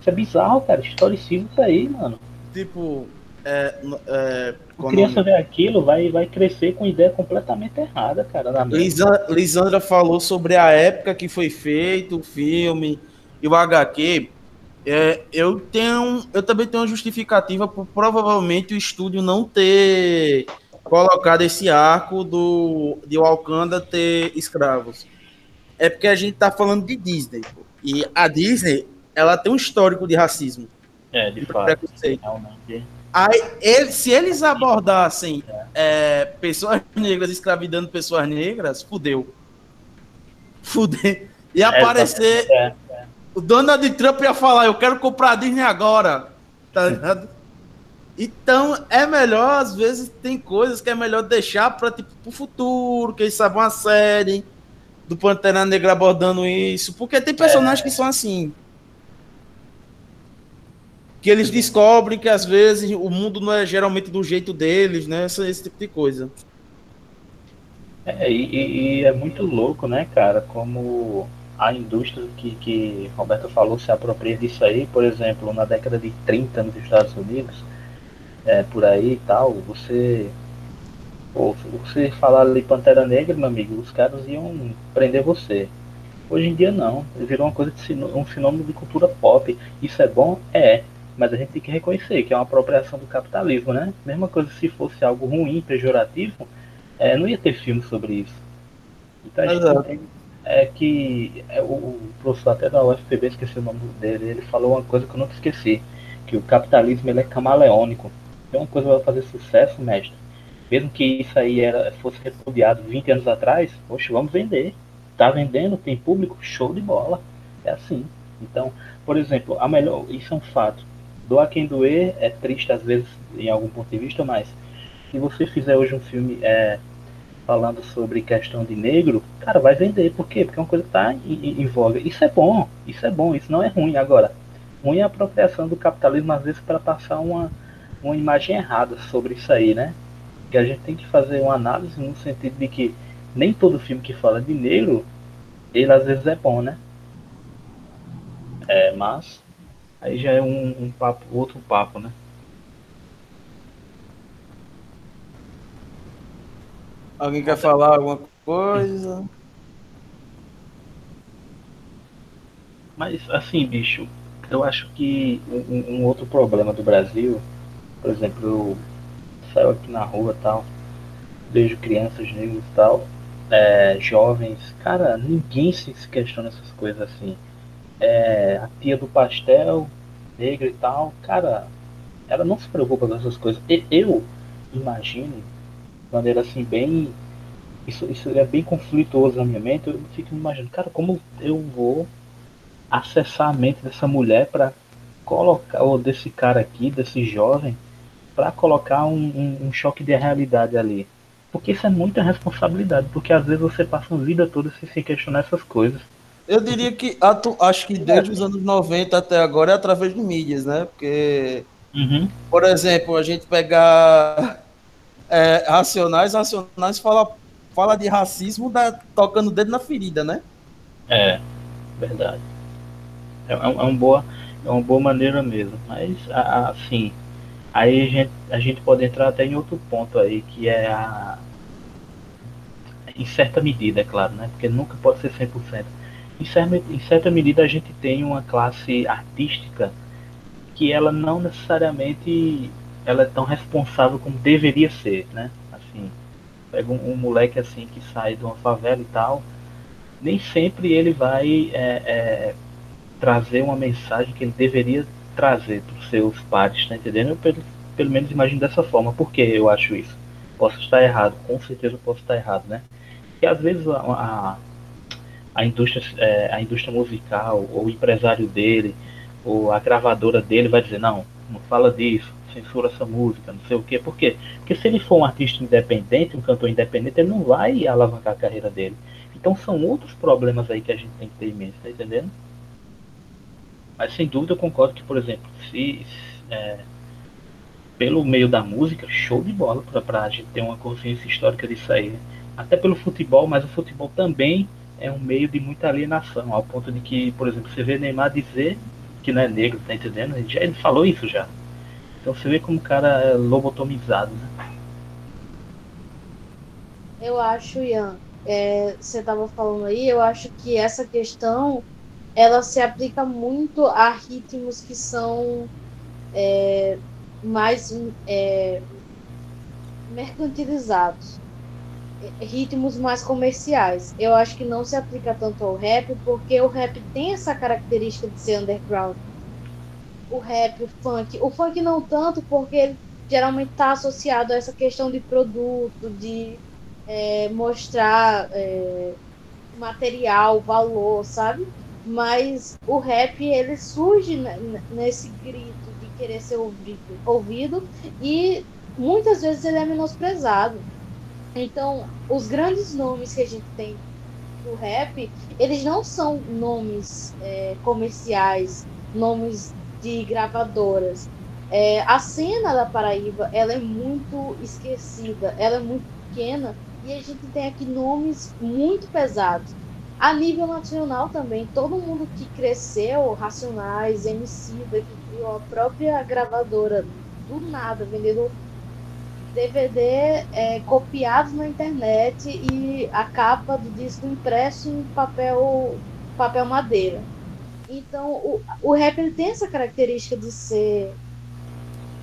Isso é bizarro, cara. Historicismo isso aí, mano. Tipo, é, é, a criança vê aquilo, vai, vai crescer com ideia completamente errada, cara. Lisa, Lisandra falou sobre a época que foi feito o filme e o HQ. É, eu tenho, eu também tenho uma justificativa por provavelmente o estúdio não ter colocado esse arco do de Wakanda ter escravos. É porque a gente tá falando de Disney. Pô. E a Disney, ela tem um histórico de racismo. É, de, fato. Preconceito. Realmente. Aí, ele, se eles abordassem é, pessoas [LAUGHS] negras escravidando pessoas negras, fudeu. Fudeu. Ia é, aparecer. É, é. O Donald Trump ia falar: Eu quero comprar a Disney agora. Tá ligado? Então, é melhor, às vezes, tem coisas que é melhor deixar para tipo, o futuro, quem sabe uma série do Pantera Negra abordando isso, porque tem personagens que são assim que eles descobrem que às vezes o mundo não é geralmente do jeito deles, né? Esse, esse tipo de coisa. É, e, e, é muito louco, né, cara, como a indústria que, que Roberto falou se apropria disso aí, por exemplo, na década de 30 nos Estados Unidos, é, por aí e tal, você. Pô, você falar ali Pantera Negra, meu amigo, os caras iam prender você. Hoje em dia não, virou uma coisa de um fenômeno de cultura pop. Isso é bom? É mas a gente tem que reconhecer que é uma apropriação do capitalismo, né? Mesma coisa se fosse algo ruim, pejorativo, é, não ia ter filme sobre isso. Então a gente tem, é que é, o, professor até da UFPB, esqueci o nome dele, ele falou uma coisa que eu nunca esqueci, que o capitalismo ele é camaleônico. Se uma coisa vai fazer sucesso, mestre, mesmo que isso aí era, fosse repudiado 20 anos atrás, poxa, vamos vender. Tá vendendo, tem público, show de bola. É assim. Então, por exemplo, a melhor, isso é um fato doar quem doer, é triste às vezes em algum ponto de vista, mas se você fizer hoje um filme é, falando sobre questão de negro, cara, vai vender. Por quê? Porque é uma coisa que está em, em, voga. Isso é bom, isso é bom, isso não é ruim. Agora, ruim é a apropriação do capitalismo, às vezes, para passar uma, uma imagem errada sobre isso aí, né? Que a gente tem que fazer uma análise no sentido de que nem todo filme que fala de negro, ele às vezes é bom, né? É, mas Aí já é um, um papo, outro papo, né? Alguém quer falar alguma coisa? Mas assim, bicho, eu acho que um, um, outro problema do Brasil, por exemplo, eu saio aqui na rua tal, vejo crianças negras e tal, é, jovens, cara, ninguém se questiona essas coisas assim é, a tia do pastel, negra e tal, cara, ela não se preocupa com essas coisas. Eu imagino, maneira assim, bem isso, isso é bem conflituoso na minha mente. Eu fico me imaginando, cara, como eu vou acessar a mente dessa mulher para colocar, ou desse cara aqui, desse jovem, para colocar um, um, um, choque de realidade ali. Porque isso é muita responsabilidade, porque às vezes você passa uma vida toda sem se questionar essas coisas. Eu diria que atu, acho que desde os anos 90 até agora é através de mídias, né? Porque, uhum. por exemplo, a gente pegar é, Racionais, Racionais fala, fala de racismo da, tocando o dedo na ferida, né? É, verdade. É, é, é, uma, boa, é uma boa maneira mesmo. Mas, assim, aí a gente, a gente pode entrar até em outro ponto aí, que é a. Em certa medida, é claro, né? Porque nunca pode ser 100%. Em certa, em certa medida, a gente tem uma classe artística que ela não necessariamente ela é tão responsável como deveria ser, né? Assim, pega um, um moleque assim que sai de uma favela e tal, nem sempre ele vai é, é, trazer uma mensagem que ele deveria trazer para os seus pares, tá entendendo? Eu pelo, pelo menos imagino dessa forma. Por que eu acho isso? Posso estar errado, com certeza posso estar errado, né? Porque às vezes a, a, a indústria, é, a indústria musical, ou o empresário dele, ou a gravadora dele vai dizer, não, não fala disso, censura essa música, não sei o quê. Por quê? Porque se ele for um artista independente, um cantor independente, ele não vai alavancar a carreira dele. Então são outros problemas aí que a gente tem que ter em mente, tá entendendo? Mas sem dúvida eu concordo que, por exemplo, se é, pelo meio da música, show de bola para a gente ter uma consciência histórica disso aí. Né? Até pelo futebol, mas o futebol também é um meio de muita alienação, ao ponto de que, por exemplo, você vê Neymar dizer que não é negro, tá entendendo? Já, ele falou isso já. Então você vê como o cara é lobotomizado, né? Eu acho, Ian, é, você estava falando aí, eu acho que essa questão ela se aplica muito a ritmos que são é, mais é, mercantilizados, ritmos mais comerciais. Eu acho que não se aplica tanto ao rap, porque o rap tem essa característica de ser underground o rap, o funk. O funk não tanto, porque ele geralmente está associado a essa questão de produto, de é, mostrar é, material, valor, sabe? Mas o rap, ele surge nesse grito de querer ser ouvido, ouvido e muitas vezes ele é menosprezado. Então, os grandes nomes que a gente tem do rap, eles não são nomes é, comerciais, nomes de gravadoras. É, a cena da Paraíba ela é muito esquecida, ela é muito pequena e a gente tem aqui nomes muito pesados. A nível nacional também, todo mundo que cresceu, Racionais, MC, que criou a própria gravadora do nada, vendendo DVD é, copiados na internet e a capa do disco impresso em papel, papel madeira. Então, o, o rap tem essa característica de ser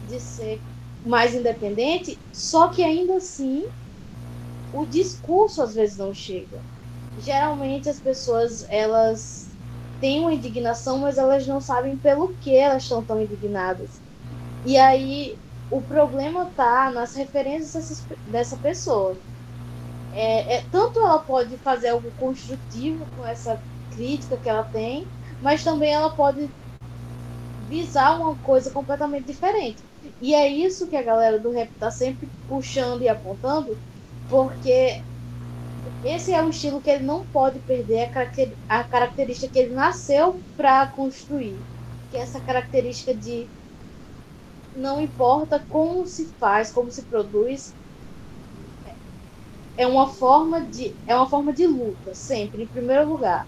de ser mais independente, só que ainda assim o discurso às vezes não chega. Geralmente as pessoas elas têm uma indignação, mas elas não sabem pelo que elas estão tão indignadas. E aí o problema tá nas referências dessa pessoa. É, é, tanto ela pode fazer algo construtivo com essa crítica que ela tem, mas também ela pode visar uma coisa completamente diferente. E é isso que a galera do rap tá sempre puxando e apontando, porque esse é um estilo que ele não pode perder a, característica que ele nasceu para construir, que é essa característica de não importa como se faz, como se produz, é uma forma de é uma forma de luta sempre em primeiro lugar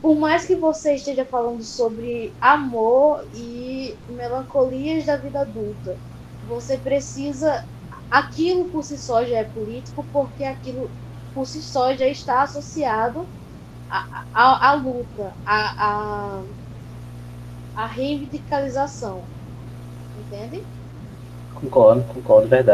por mais que você esteja falando sobre amor e melancolias da vida adulta, você precisa. Aquilo por si só já é político, porque aquilo por si só já está associado à, à, à luta, à, à, à reivindicalização. Entende? Concordo, concordo, verdade.